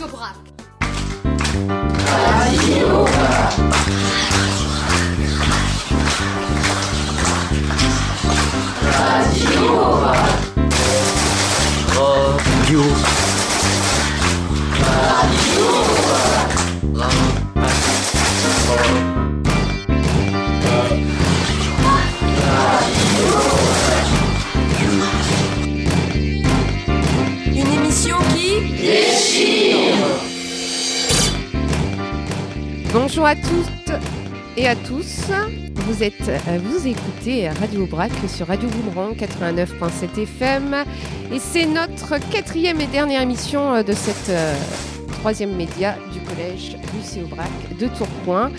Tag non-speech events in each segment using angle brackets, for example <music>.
Radio Brac. Radio Radio. Bonjour à toutes et à tous. Vous êtes, euh, vous écoutez Radio Brac sur Radio Boomerang 89.7 FM et c'est notre quatrième et dernière émission euh, de cette euh, troisième média du collège Lucie Aubrac de Tourcoing.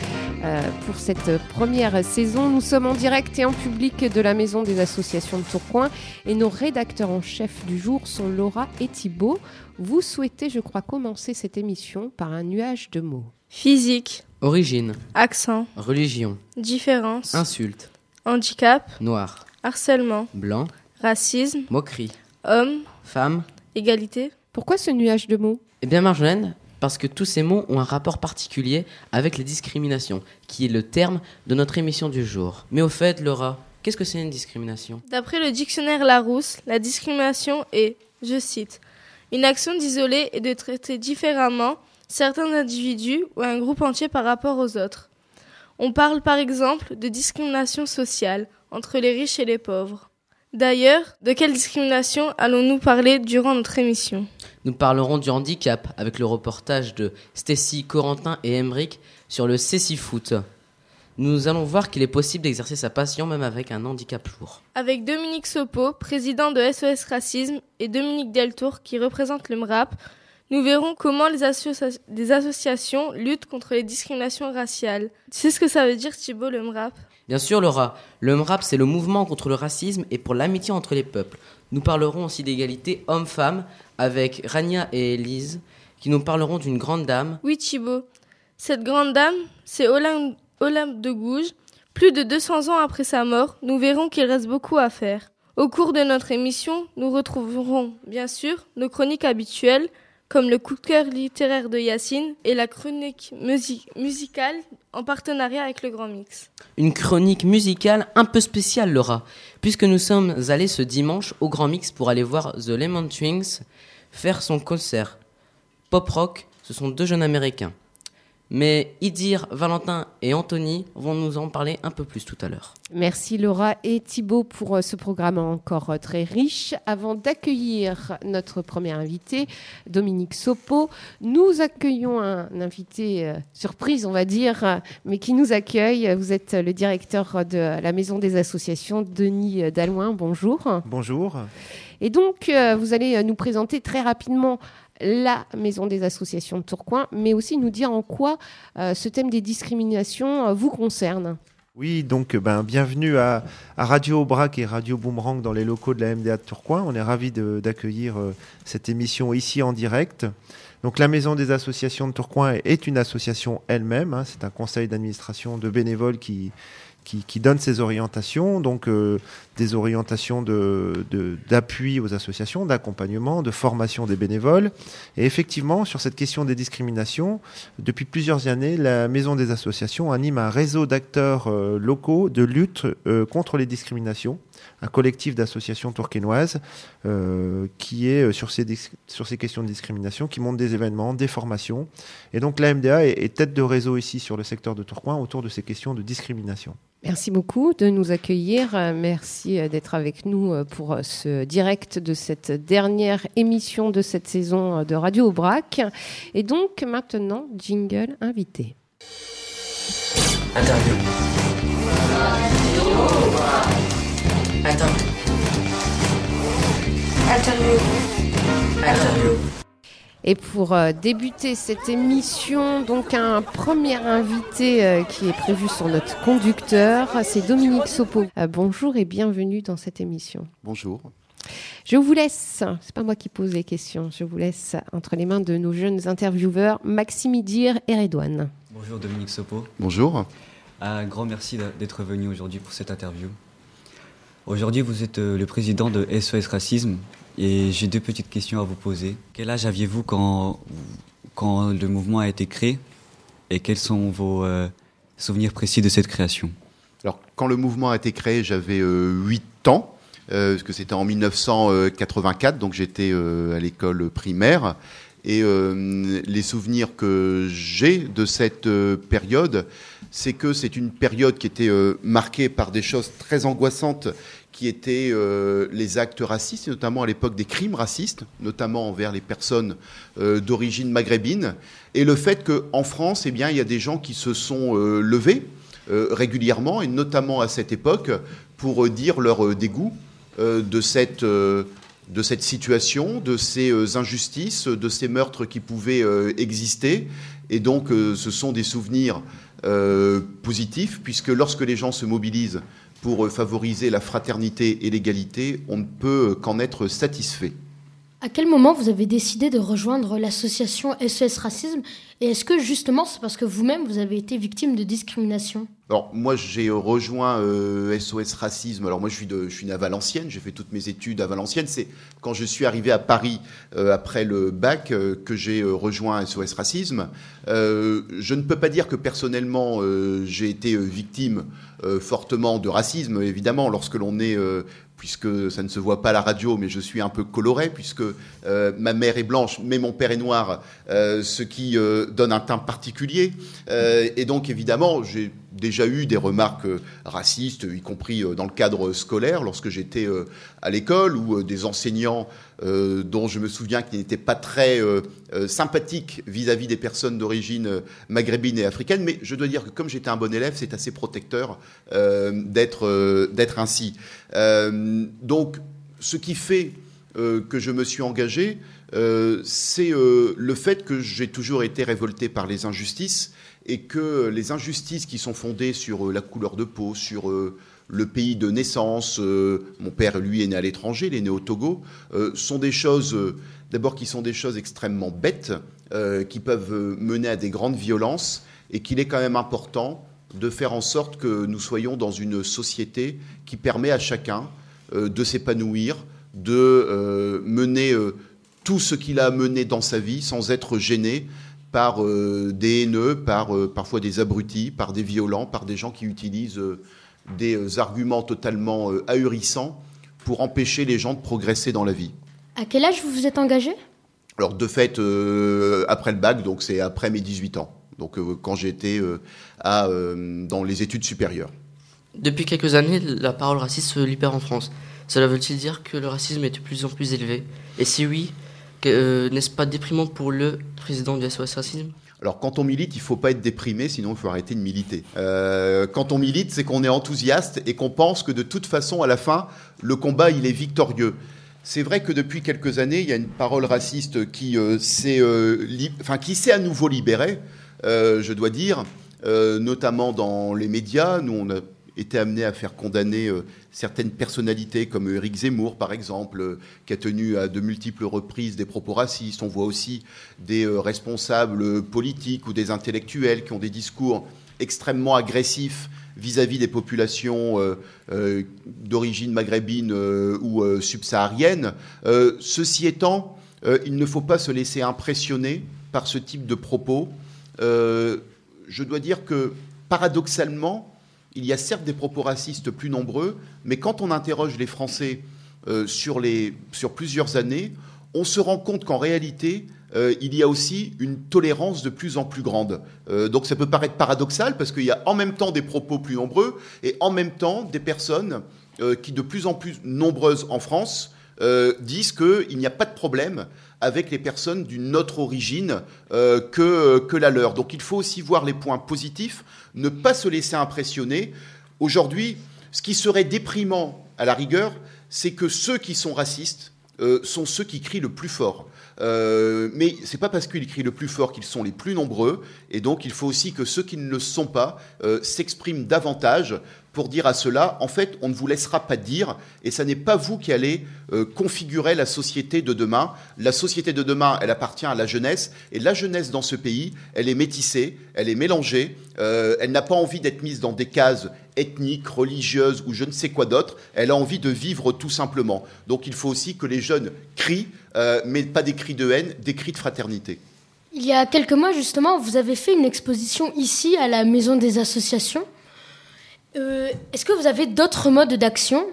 Pour cette première saison, nous sommes en direct et en public de la Maison des associations de Tourcoing et nos rédacteurs en chef du jour sont Laura et Thibault. Vous souhaitez, je crois, commencer cette émission par un nuage de mots. Physique, Origine, accent, religion, différence, insulte, handicap, noir, harcèlement, blanc, racisme, moquerie, homme, femme. égalité. Pourquoi ce nuage de mots? Eh bien Marjolaine, parce que tous ces mots ont un rapport particulier avec les discriminations, qui est le terme de notre émission du jour. Mais au fait, Laura, qu'est-ce que c'est une discrimination? D'après le dictionnaire Larousse, la discrimination est, je cite, une action d'isoler et de traiter différemment certains individus ou un groupe entier par rapport aux autres. On parle par exemple de discrimination sociale entre les riches et les pauvres. D'ailleurs, de quelle discrimination allons-nous parler durant notre émission? Nous parlerons du handicap avec le reportage de Stacy, Corentin et Emeric sur le Foot. Nous allons voir qu'il est possible d'exercer sa passion même avec un handicap lourd. Avec Dominique Sopo, président de SOS Racisme, et Dominique Deltour, qui représente le MRAP, nous verrons comment les, associa- associations luttent contre les discriminations raciales. Tu sais ce que ça veut dire, Thibault, le MRAP Bien sûr, Laura, le MRAP, c'est le mouvement contre le racisme et pour l'amitié entre les peuples. Nous parlerons aussi d'égalité homme-femme avec Rania et Elise, qui nous parleront d'une grande dame. Oui, Thibault. Cette grande dame, c'est Olympe, Olympe de Gouges. Plus de 200 ans après sa mort, nous verrons qu'il reste beaucoup à faire. Au cours de notre émission, nous retrouverons, bien sûr, nos chroniques habituelles, comme le coup de cœur littéraire de Yacine et la chronique musi- musicale en partenariat avec le Grand Mix. Une chronique musicale un peu spéciale, Laura, puisque nous sommes allés ce dimanche au Grand Mix pour aller voir The Lemon Twins faire son concert. Pop rock, ce sont deux jeunes américains. Mais Idir, Valentin et Anthony vont nous en parler un peu plus tout à l'heure. Merci Laura et Thibault pour euh, ce programme encore euh, très riche. Avant d'accueillir notre premier invité, Dominique Sopo, nous accueillons un invité euh, surprise, on va dire, mais qui nous accueille. Vous êtes le directeur de la Maison des associations, Denis Dalloin. Bonjour. Bonjour. Et donc, vous allez nous présenter très rapidement la Maison des associations de Tourcoing, mais aussi nous dire en quoi euh, ce thème des discriminations euh, vous concerne. Oui, donc euh, ben, bienvenue à, Radio Aubrac et Radio Boomerang dans les locaux de la MDA de Tourcoing. On est ravis d'accueillir cette émission ici en direct. Donc la Maison des associations de Tourcoing est une association elle-même. hein. C'est un conseil d'administration de bénévoles qui, qui, donne ses orientations. Donc euh, des orientations d'appui aux associations, d'accompagnement, de formation des bénévoles. Et effectivement, sur cette question des discriminations, Depuis plusieurs années, la Maison des associations anime un réseau d'acteurs euh, locaux de lutte euh, contre les discriminations, un collectif d'associations tourquenoises euh, qui est euh, sur ces, dis- sur ces questions de discrimination, qui monte des événements, des formations. Et donc la MDA est, est tête de réseau ici sur le secteur de Tourcoing autour de ces questions de discrimination. Merci beaucoup de nous accueillir. Merci euh, d'être avec nous euh, pour ce direct de cette dernière émission de cette saison de Radio Aubrac. Et donc maintenant, jingle invité. Interview. Interview. Interview. Et pour euh, débuter cette émission, donc un premier invité euh, qui est prévu sur notre conducteur, c'est Dominique Sopo. Euh, bonjour et bienvenue dans cette émission. Bonjour. Je vous laisse, c'est pas moi qui pose les questions, je vous laisse entre les mains de nos jeunes intervieweurs Maxime Idir et Redouane. Bonjour Dominique Sopo. Bonjour. Un grand merci d'être venu aujourd'hui pour cette interview. Aujourd'hui, vous êtes euh, le président de SOS Racisme et j'ai deux petites questions à vous poser. Quel âge aviez-vous quand, le mouvement a été créé et quels sont vos euh, souvenirs précis de cette création? Alors, quand le mouvement a été créé, j'avais 8 ans, parce que c'était en 1984, donc j'étais à l'école primaire. Et les souvenirs que j'ai de cette période, c'est que c'est une période qui était marquée par des choses très angoissantes qui étaient euh, les actes racistes, notamment à l'époque des crimes racistes, notamment envers les personnes euh, d'origine maghrébine, et le fait qu'en France, eh bien, il y a des gens qui se sont euh, levés régulièrement, et notamment à cette époque, pour dire leur dégoût de cette situation, de ces injustices, de ces meurtres qui pouvaient exister. Et donc, ce sont des souvenirs positifs, puisque lorsque les gens se mobilisent pour favoriser la fraternité et l'égalité, on ne peut qu'en être satisfait. À quel moment vous avez décidé de rejoindre l'association SES Racisme Et est-ce que justement c'est parce que vous-même vous avez été victime de discrimination? Alors moi j'ai rejoint SOS euh, Racisme. Alors moi je suis, de, je à Valenciennes, j'ai fait toutes mes études à Valenciennes. C'est quand je suis arrivé à Paris euh, après le bac euh, que j'ai rejoint SOS Racisme. je ne peux pas dire que personnellement j'ai été victime fortement de racisme. Évidemment, lorsque l'on est puisque ça ne se voit pas à la radio, mais je suis un peu coloré, puisque euh, ma mère est blanche, mais mon père est noir, euh, ce qui euh, donne un teint particulier. et donc, évidemment, j'ai déjà eu des remarques racistes, y compris dans le cadre scolaire, lorsque j'étais à l'école, ou des enseignants dont je me souviens qu'ils n'étaient pas très sympathiques vis-à-vis des personnes d'origine maghrébine et africaine. Mais je dois dire que comme j'étais un bon élève, c'est assez protecteur d'être d'être ainsi. donc, ce qui fait que je me suis engagé, c'est le fait que j'ai toujours été révolté par les injustices et que les injustices qui sont fondées sur euh, la couleur de peau, sur euh, le pays de naissance, euh, mon père lui est né à l'étranger, il est né au Togo, sont des choses, d'abord qui sont des choses extrêmement bêtes, qui peuvent mener à des grandes violences, et qu'il est quand même important de faire en sorte que nous soyons dans une société qui permet à chacun de s'épanouir, de mener tout ce qu'il a mené dans sa vie sans être gêné par euh, des haineux, par euh, parfois des abrutis, par des violents, par des gens qui utilisent euh, des arguments totalement ahurissants pour empêcher les gens de progresser dans la vie. À quel âge vous vous êtes engagé? Alors de fait, après le bac, donc c'est après mes 18 ans, donc quand j'étais dans les études supérieures. Depuis quelques années, la parole raciste se libère en France. Cela veut-il dire que le racisme est de plus en plus élevé? Et si oui, euh, n'est-ce pas déprimant pour le président du SOS Racisme alors quand on milite, il faut pas être déprimé, sinon il faut arrêter de militer. Euh, quand on milite, c'est qu'on est enthousiaste et qu'on pense que de toute façon, à la fin, le combat, il est victorieux. C'est vrai que depuis quelques années, il y a une parole raciste qui euh, s'est à nouveau libérée, je dois dire, notamment dans les médias. Nous, on a été amené à faire condamner euh, certaines personnalités comme Éric Zemmour, par exemple, euh, qui a tenu à de multiples reprises des propos racistes. On voit aussi des euh, responsables politiques ou des intellectuels qui ont des discours extrêmement agressifs vis-à-vis des populations d'origine maghrébine ou subsaharienne. ceci étant, il ne faut pas se laisser impressionner par ce type de propos. je dois dire que, paradoxalement, il y a certes des propos racistes plus nombreux, mais quand on interroge les Français euh, sur, plusieurs années, on se rend compte qu'en réalité, euh, il y a aussi une tolérance de plus en plus grande. Euh, donc ça peut paraître paradoxal parce qu'il y a en même temps des propos plus nombreux et en même temps des personnes qui, de plus en plus nombreuses en France, disent qu'il n'y a pas de problème avec les personnes d'une autre origine que, que la leur. Donc il faut aussi voir les points positifs ne pas se laisser impressionner. Aujourd'hui, ce qui serait déprimant à la rigueur, c'est que ceux qui sont racistes euh, sont ceux qui crient le plus fort. Euh, mais c'est pas parce qu'ils crient le plus fort qu'ils sont les plus nombreux, et donc il faut aussi que ceux qui ne le sont pas euh, s'expriment davantage pour dire à cela, en fait, on ne vous laissera pas dire, et ce n'est pas vous qui allez euh, configurer la société de demain. La société de demain, elle appartient à la jeunesse, et la jeunesse dans ce pays, elle est métissée, elle est mélangée, euh, elle n'a pas envie d'être mise dans des cases ethniques, religieuses ou je ne sais quoi d'autre, elle a envie de vivre tout simplement. Donc il faut aussi que les jeunes crient, euh, mais pas des cris de haine, des cris de fraternité. Il y a quelques mois, justement, vous avez fait une exposition ici à la Maison des Associations. Euh, Est-ce que vous avez d'autres modes d'action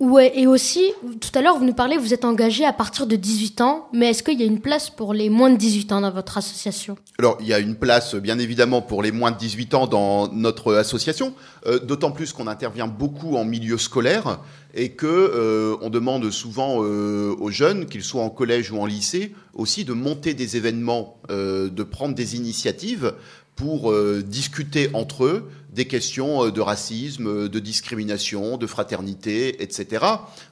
Ouais, et aussi, tout à l'heure, vous nous parlez, vous êtes engagé à partir de 18 ans, mais est-ce qu'il y a une place pour les moins de 18 ans dans votre association Alors, il y a une place, bien évidemment, pour les moins de 18 ans dans notre association, euh, d'autant plus qu'on intervient beaucoup en milieu scolaire et que euh, on demande souvent euh, aux jeunes, qu'ils soient en collège ou en lycée, aussi de monter des événements, euh, de prendre des initiatives pour euh, discuter entre eux des questions euh, de racisme, euh, de discrimination, de fraternité, etc.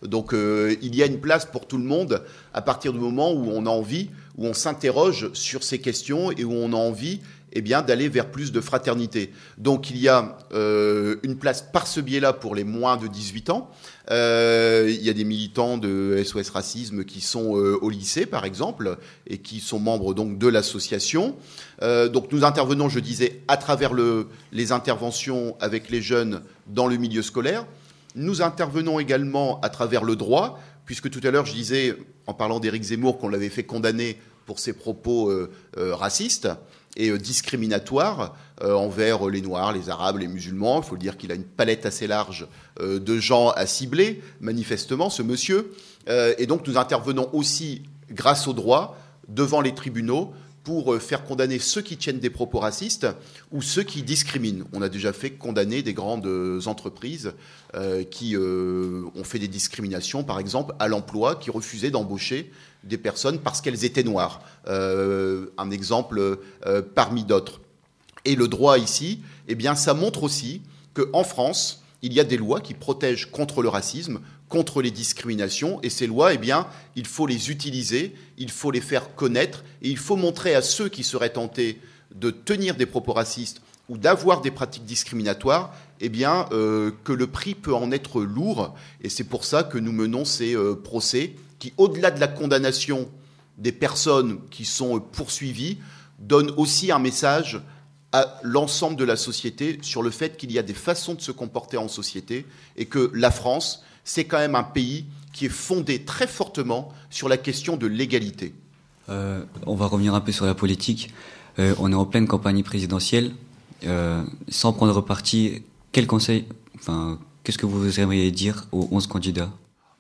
Donc euh, il y a une place pour tout le monde à partir du moment où on a envie, où on s'interroge sur ces questions et où on a envie eh bien, d'aller vers plus de fraternité. Donc il y a une place par ce biais-là pour les moins de 18 ans. Il y a des militants de SOS Racisme qui sont au lycée, par exemple, et qui sont membres donc de l'association. Euh, donc nous intervenons, je disais, à travers le, les interventions avec les jeunes dans le milieu scolaire. Nous intervenons également à travers le droit, puisque tout à l'heure je disais, en parlant d'Éric Zemmour, qu'on l'avait fait condamner pour ses propos euh, euh, racistes et discriminatoires envers les Noirs, les Arabes, les musulmans. Il faut dire qu'il a une palette assez large de gens à cibler, manifestement, ce monsieur. Et donc nous intervenons aussi, grâce au droit, devant les tribunaux pour euh, faire condamner ceux qui tiennent des propos racistes ou ceux qui discriminent. On a déjà fait condamner des grandes euh, entreprises euh, qui ont fait des discriminations, par exemple, à l'emploi, qui refusaient d'embaucher des personnes parce qu'elles étaient noires. Un exemple parmi d'autres. Et le droit ici, eh ça montre aussi qu'en France, il y a des lois qui protègent contre le racisme, contre les discriminations, et ces lois, eh bien, il faut les utiliser, il faut les faire connaître, et il faut montrer à ceux qui seraient tentés de tenir des propos racistes ou d'avoir des pratiques discriminatoires, eh bien, euh, que le prix peut en être lourd, et c'est pour ça que nous menons ces euh, procès qui, au-delà de la condamnation des personnes qui sont euh, poursuivies, donnent aussi un message à l'ensemble de la société sur le fait qu'il y a des façons de se comporter en société et que la France, c'est quand même un pays qui est fondé très fortement sur la question de l'égalité. Euh, on va revenir un peu sur la politique. Euh, on est en pleine campagne présidentielle. Euh, sans prendre parti, quel conseil, enfin, qu'est-ce que vous aimeriez dire aux 11 candidats?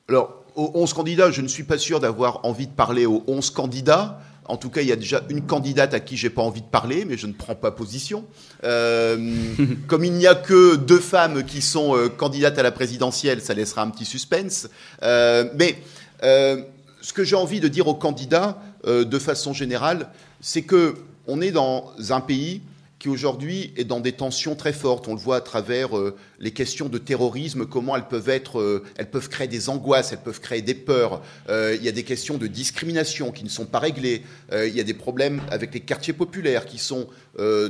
Alors, aux 11 candidats, je ne suis pas sûr d'avoir envie de parler aux 11 candidats. En tout cas, il y a déjà une candidate à qui j'ai pas envie de parler, mais je ne prends pas position. Euh, <laughs> comme il n'y a que deux femmes qui sont euh, candidates à la présidentielle, ça laissera un petit suspense. Euh, mais ce que j'ai envie de dire aux candidats, de façon générale, c'est que on est dans un pays qui aujourd'hui est dans des tensions très fortes. On le voit à travers euh, les questions de terrorisme, comment elles peuvent être, euh, elles peuvent créer des angoisses, elles peuvent créer des peurs. Euh, il y a des questions de discrimination qui ne sont pas réglées. Il y a des problèmes avec les quartiers populaires qui sont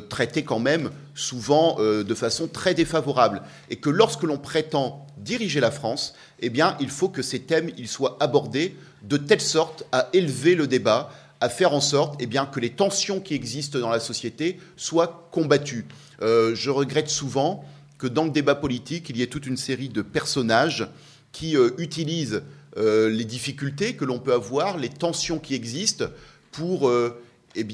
traités quand même souvent de façon très défavorable. Et que lorsque l'on prétend diriger la France, eh bien, il faut que ces thèmes ils soient abordés de telle sorte à élever le débat, à faire en sorte eh que les tensions qui existent dans la société soient combattues. Euh, je regrette souvent que dans le débat politique, il y ait toute une série de personnages qui euh, utilisent euh, les difficultés que l'on peut avoir, les tensions qui existent, pour eh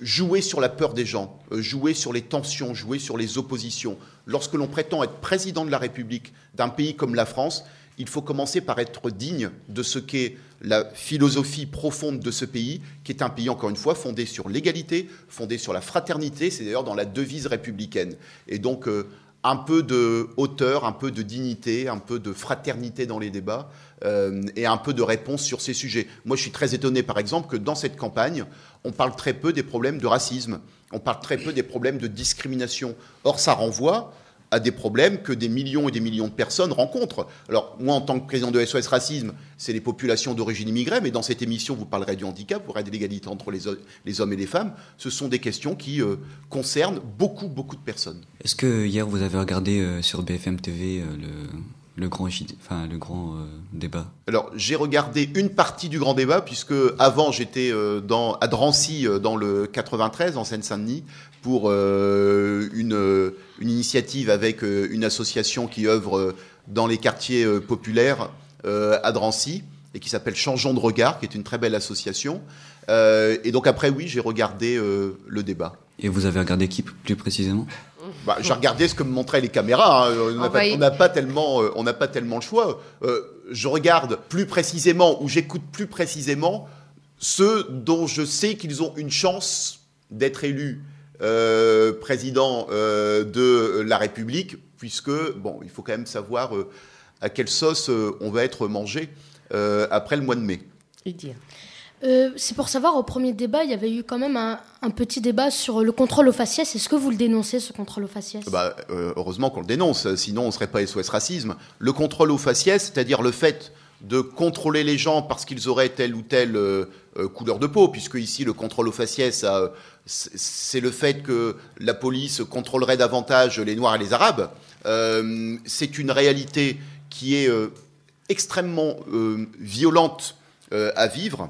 jouer sur la peur des gens, jouer sur les tensions, jouer sur les oppositions. Lorsque l'on prétend être président de la République d'un pays comme la France, il faut commencer par être digne de ce qu'est la philosophie profonde de ce pays, qui est un pays, encore une fois, fondé sur l'égalité, fondé sur la fraternité, c'est d'ailleurs dans la devise républicaine. Et donc, euh, un peu de hauteur, un peu de dignité, un peu de fraternité dans les débats, euh, et un peu de réponse sur ces sujets. Moi, je suis très étonné, par exemple, que dans cette campagne, on parle très peu des problèmes de racisme, on parle très peu des problèmes de discrimination. Or, ça renvoie à des problèmes que des millions et des millions de personnes rencontrent. Alors, moi, en tant que président de SOS Racisme, c'est les populations d'origine immigrée, mais dans cette émission, vous parlerez du handicap, vous parlerez de l'égalité entre les, ho- les hommes et les femmes. Ce sont des questions qui euh, concernent beaucoup, beaucoup de personnes. Est-ce que hier vous avez regardé euh, sur BFM TV euh, le, le grand, JT enfin, le grand euh, débat Alors, j'ai regardé une partie du grand débat, puisque avant, j'étais euh, dans, à Drancy, euh, dans le 93, en Seine-Saint-Denis, pour une, une initiative avec une association qui œuvre dans les quartiers populaires à Drancy, et qui s'appelle Changeons de regard, qui est une très belle association. Et donc après, oui, j'ai regardé le débat. Et vous avez regardé qui plus précisément? Bah, j'ai regardé ce que me montraient les caméras. hein. On n'a On pas, va n'a pas tellement, euh, on n'a pas tellement le choix. Euh, je regarde plus précisément ou j'écoute plus précisément ceux dont je sais qu'ils ont une chance d'être élus euh, président euh, de la République, puisque bon, il faut quand même savoir euh, à quelle sauce euh, on va être mangé euh, après le mois de mai. Lydia. Euh, c'est pour savoir, au premier débat, il y avait eu quand même un, petit débat sur le contrôle aux faciès. Est-ce que vous le dénoncez, ce contrôle aux faciès? Bah, euh, heureusement qu'on le dénonce, sinon on serait pas SOS Racisme. Le contrôle aux faciès, c'est-à-dire le fait de contrôler les gens parce qu'ils auraient telle ou telle euh, couleur de peau, puisque ici le contrôle aux faciès, c'est le fait que la police contrôlerait davantage les Noirs et les Arabes. C'est une réalité qui est extrêmement violente à vivre.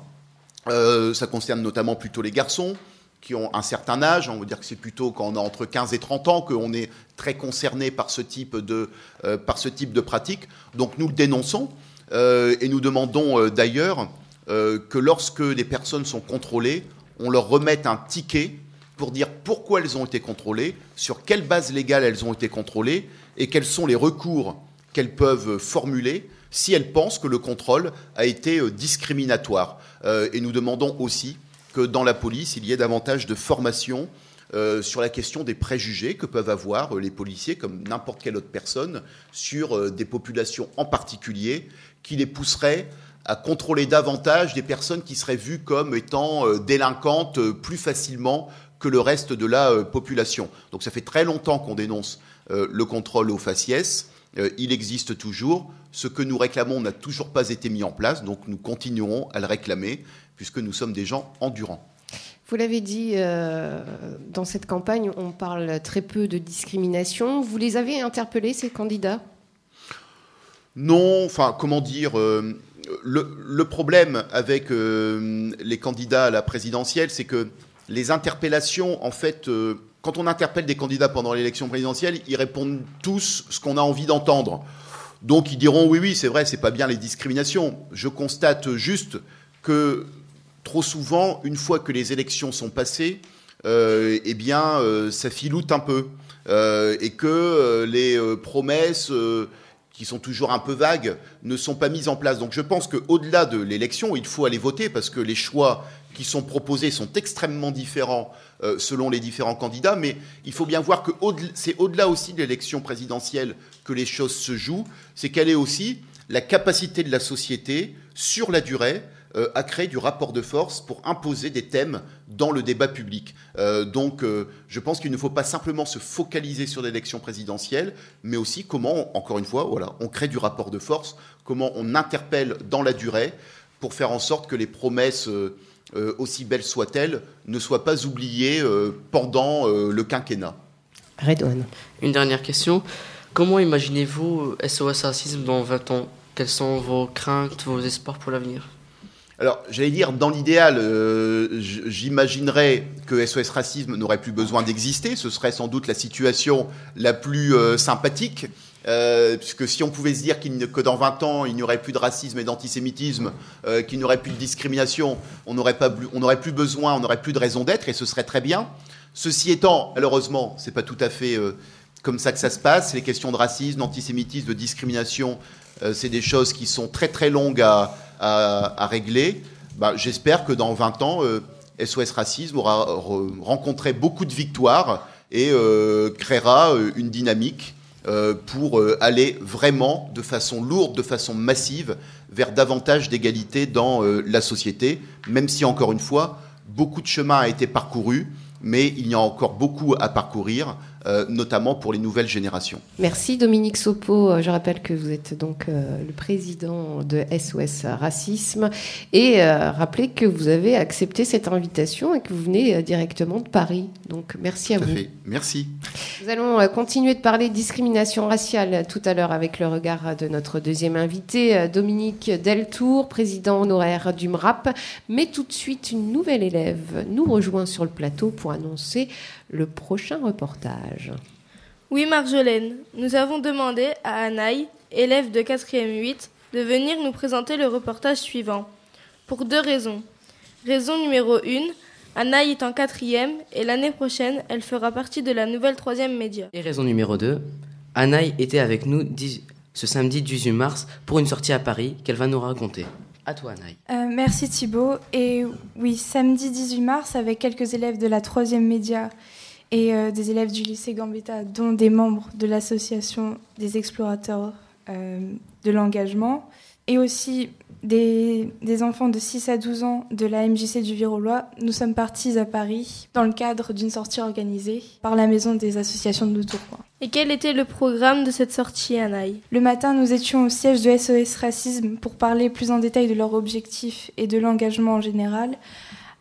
Euh, ça concerne notamment plutôt les garçons qui ont un certain âge. On va dire que c'est plutôt quand on a entre 15 et 30 ans qu'on est très concerné par ce type de, euh, par ce type de pratique. Donc nous le dénonçons euh, et nous demandons d'ailleurs que lorsque des personnes sont contrôlées, on leur remette un ticket pour dire pourquoi elles ont été contrôlées, sur quelle base légale elles ont été contrôlées et quels sont les recours qu'elles peuvent formuler si elles pensent que le contrôle a été euh, discriminatoire. Euh, et nous demandons aussi que dans la police, il y ait davantage de formation euh, sur la question des préjugés que peuvent avoir les policiers, comme n'importe quelle autre personne, sur des populations en particulier, qui les pousseraient à contrôler davantage des personnes qui seraient vues comme étant délinquantes plus facilement que le reste de la population. Donc ça fait très longtemps qu'on dénonce le contrôle aux faciès. Il existe toujours. Ce que nous réclamons n'a toujours pas été mis en place, donc nous continuerons à le réclamer, puisque nous sommes des gens endurants. Vous l'avez dit, euh, dans cette campagne, on parle très peu de discrimination. Vous les avez interpellés, ces candidats? Non, enfin, comment dire euh, le, le problème avec euh, les candidats à la présidentielle, c'est que les interpellations, en fait, quand on interpelle des candidats pendant l'élection présidentielle, ils répondent tous ce qu'on a envie d'entendre. Donc ils diront oui, oui, c'est vrai, c'est pas bien les discriminations. Je constate juste que trop souvent, une fois que les élections sont passées, euh, eh bien, euh, ça filoute un peu. Euh, et que les promesses qui sont toujours un peu vagues ne sont pas mises en place. Donc je pense qu'au-delà de l'élection, il faut aller voter parce que les choix qui sont proposés sont extrêmement différents euh, selon les différents candidats, mais il faut bien voir que c'est au-delà aussi de l'élection présidentielle que les choses se jouent, c'est quelle est aussi la capacité de la société sur la durée euh, à créer du rapport de force pour imposer des thèmes dans le débat public. Euh, donc, je pense qu'il ne faut pas simplement se focaliser sur l'élection présidentielle, mais aussi comment, encore une fois, voilà, on crée du rapport de force, comment on interpelle dans la durée pour faire en sorte que les promesses, euh, aussi belles soient-elles, ne soient pas oubliées euh, pendant euh, le quinquennat. Redouane. Une dernière question. Comment imaginez-vous SOS Racisme dans 20 ans? Quelles sont vos craintes, vos espoirs pour l'avenir? Alors, j'allais dire, dans l'idéal, euh, j'imaginerais que SOS Racisme n'aurait plus besoin d'exister. Ce serait sans doute la situation la plus euh, sympathique. Euh, puisque si on pouvait se dire que dans 20 ans, il n'y aurait plus de racisme et d'antisémitisme, euh, qu'il n'y aurait plus de discrimination, on n'aurait plus besoin, on n'aurait plus de raison d'être, et ce serait très bien. Ceci étant, malheureusement, c'est pas tout à fait euh, comme ça que ça se passe. Les questions de racisme, d'antisémitisme, de discrimination, euh, c'est des choses qui sont très très longues à, régler. Bah, J'espère que dans 20 ans, SOS Racisme aura re- rencontré beaucoup de victoires et créera une dynamique pour euh, aller vraiment de façon lourde, de façon massive, vers davantage d'égalité dans euh, la société, même si, encore une fois, beaucoup de chemin a été parcouru, mais il y a encore beaucoup à parcourir, euh, notamment pour les nouvelles générations. Merci Dominique Sopo. Je rappelle que vous êtes donc euh, le président de SOS Racisme et euh, rappelez que vous avez accepté cette invitation et que vous venez euh, directement de Paris. Donc merci à Tout vous. fait. Merci. Nous allons continuer de parler de discrimination raciale tout à l'heure avec le regard de notre deuxième invité, Dominique Deltour, président honoraire du MRAP. Mais tout de suite, une nouvelle élève nous rejoint sur le plateau pour annoncer le prochain reportage. Oui, Marjolaine, nous avons demandé à Anaï, élève de 4e 8, de venir nous présenter le reportage suivant. Pour deux raisons. Raison numéro 1, Anaï est en quatrième et l'année prochaine, elle fera partie de la nouvelle troisième média. Et raison numéro 2, Anaï était avec nous ce samedi 18 mars pour une sortie à Paris qu'elle va nous raconter. À toi Anaï. Euh, merci Thibaut. Et oui, samedi 18 mars, avec quelques élèves de la troisième média et euh, des élèves du lycée Gambetta, dont des membres de l'association des explorateurs euh, de l'engagement, et aussi des, des enfants de 6 à 12 ans de la MJC du Virolois, nous sommes partis à Paris dans le cadre d'une sortie organisée par la Maison des associations de Tourcoing. Et quel était le programme de cette sortie, Anaï? Le matin, nous étions au siège de SOS Racisme pour parler plus en détail de leurs objectifs et de l'engagement en général.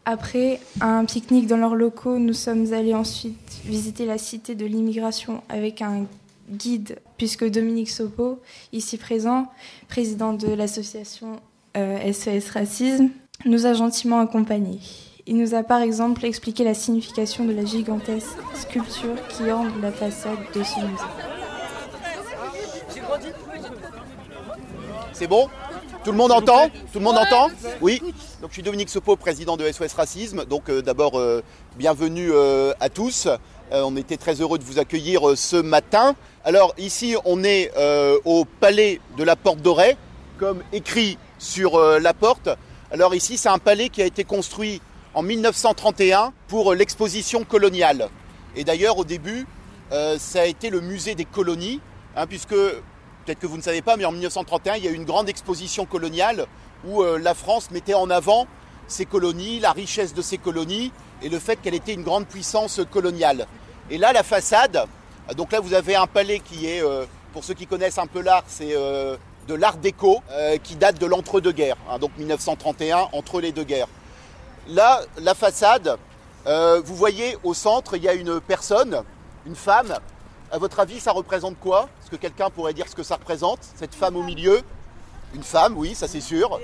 Après un pique-nique dans leurs locaux, nous sommes allés ensuite visiter la cité de l'immigration avec un guide, puisque Dominique Sopo, ici présent, président de l'association euh, SOS Racisme, nous a gentiment accompagnés. Il nous a par exemple expliqué la signification de la gigantesque sculpture qui orne la façade de ce musée. C'est bon? Tout le monde entend? Tout le monde entend? Oui? Donc je suis Dominique Sopo, président de SOS Racisme. Donc euh, d'abord, euh, bienvenue euh, à tous. On était très heureux de vous accueillir ce matin. Alors ici, on est au palais de la Porte Dorée, comme écrit sur la porte. Alors ici, c'est un palais qui a été construit en 1931 pour l'exposition coloniale. Et d'ailleurs, au début, ça a été le musée des colonies, hein, puisque peut-être que vous ne savez pas, mais en 1931, il y a eu une grande exposition coloniale où euh, la France mettait en avant ses colonies, la richesse de ses colonies et le fait qu'elle était une grande puissance coloniale. Et là, la façade, donc là, vous avez un palais qui est, euh, pour ceux qui connaissent un peu l'art, c'est euh, de l'art déco qui date de l'entre-deux-guerres, hein, donc 1931, entre les deux guerres. Là, la façade, vous voyez au centre, il y a une personne, une femme. À votre avis, ça représente quoi? Est-ce que quelqu'un pourrait dire ce que ça représente Cette femme au milieu? Une femme, oui, ça c'est sûr.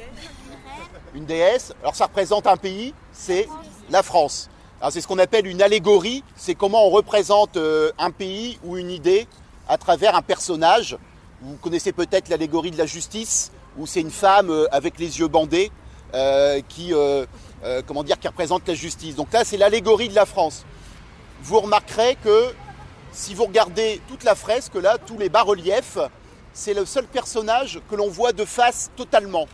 Une déesse. Alors ça représente un pays, c'est la France. C'est ce qu'on appelle une allégorie, c'est comment on représente euh, un pays ou une idée à travers un personnage. Vous connaissez peut-être l'allégorie de la justice, où c'est une femme euh, avec les yeux bandés euh, qui, qui représente la justice. Donc là, c'est l'allégorie de la France. Vous remarquerez que si vous regardez toute la fresque, là, tous les bas-reliefs, c'est le seul personnage que l'on voit de face totalement.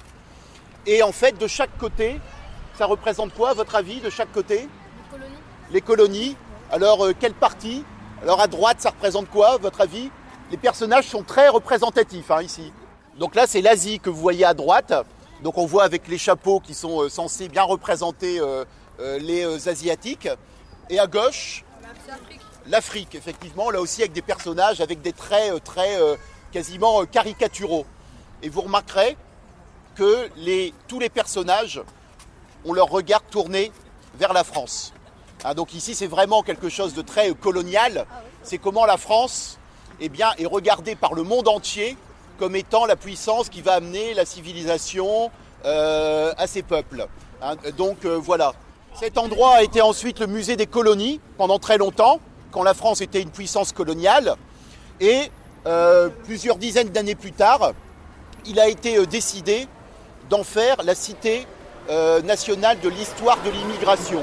Et en fait, de chaque côté, ça représente quoi, à votre avis, de chaque côté Les colonies. Alors, euh, quelle partie Alors, à droite, ça représente quoi, à votre avis Les personnages sont très représentatifs, hein, ici. Donc là, c'est l'Asie que vous voyez à droite. Donc, on voit avec les chapeaux qui sont euh, censés bien représenter euh, euh, les Asiatiques. Et à gauche, l'Afrique, effectivement, là aussi avec des personnages avec des traits très quasiment euh, caricaturaux. Et vous remarquerez que les, tous les personnages ont leur regard tourné vers la France. Hein, donc ici, c'est vraiment quelque chose de très euh, colonial. C'est comment la France eh bien, est regardée par le monde entier comme étant la puissance qui va amener la civilisation euh, à ses peuples. Hein, donc euh, voilà. Cet endroit a été ensuite le musée des colonies pendant très longtemps, quand la France était une puissance coloniale. Et euh, plusieurs dizaines d'années plus tard, il a été euh, décidé d'en faire la cité euh, nationale de l'histoire de l'immigration.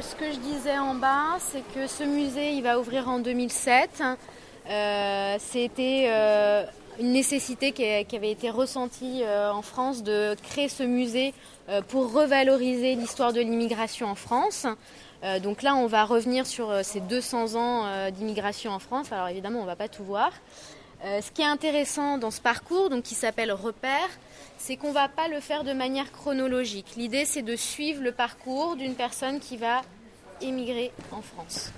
Ce que je disais en bas, c'est que ce musée, il va ouvrir en 2007. Euh, C'était une nécessité qui, avait été ressentie en France de créer ce musée pour revaloriser l'histoire de l'immigration en France. Euh, donc là, on va revenir sur euh, ces 200 ans euh, d'immigration en France. Alors évidemment, on ne va pas tout voir. Euh, ce qui est intéressant dans ce parcours, donc qui s'appelle Repère, c'est qu'on ne va pas le faire de manière chronologique. L'idée, c'est de suivre le parcours d'une personne qui va émigrer en France.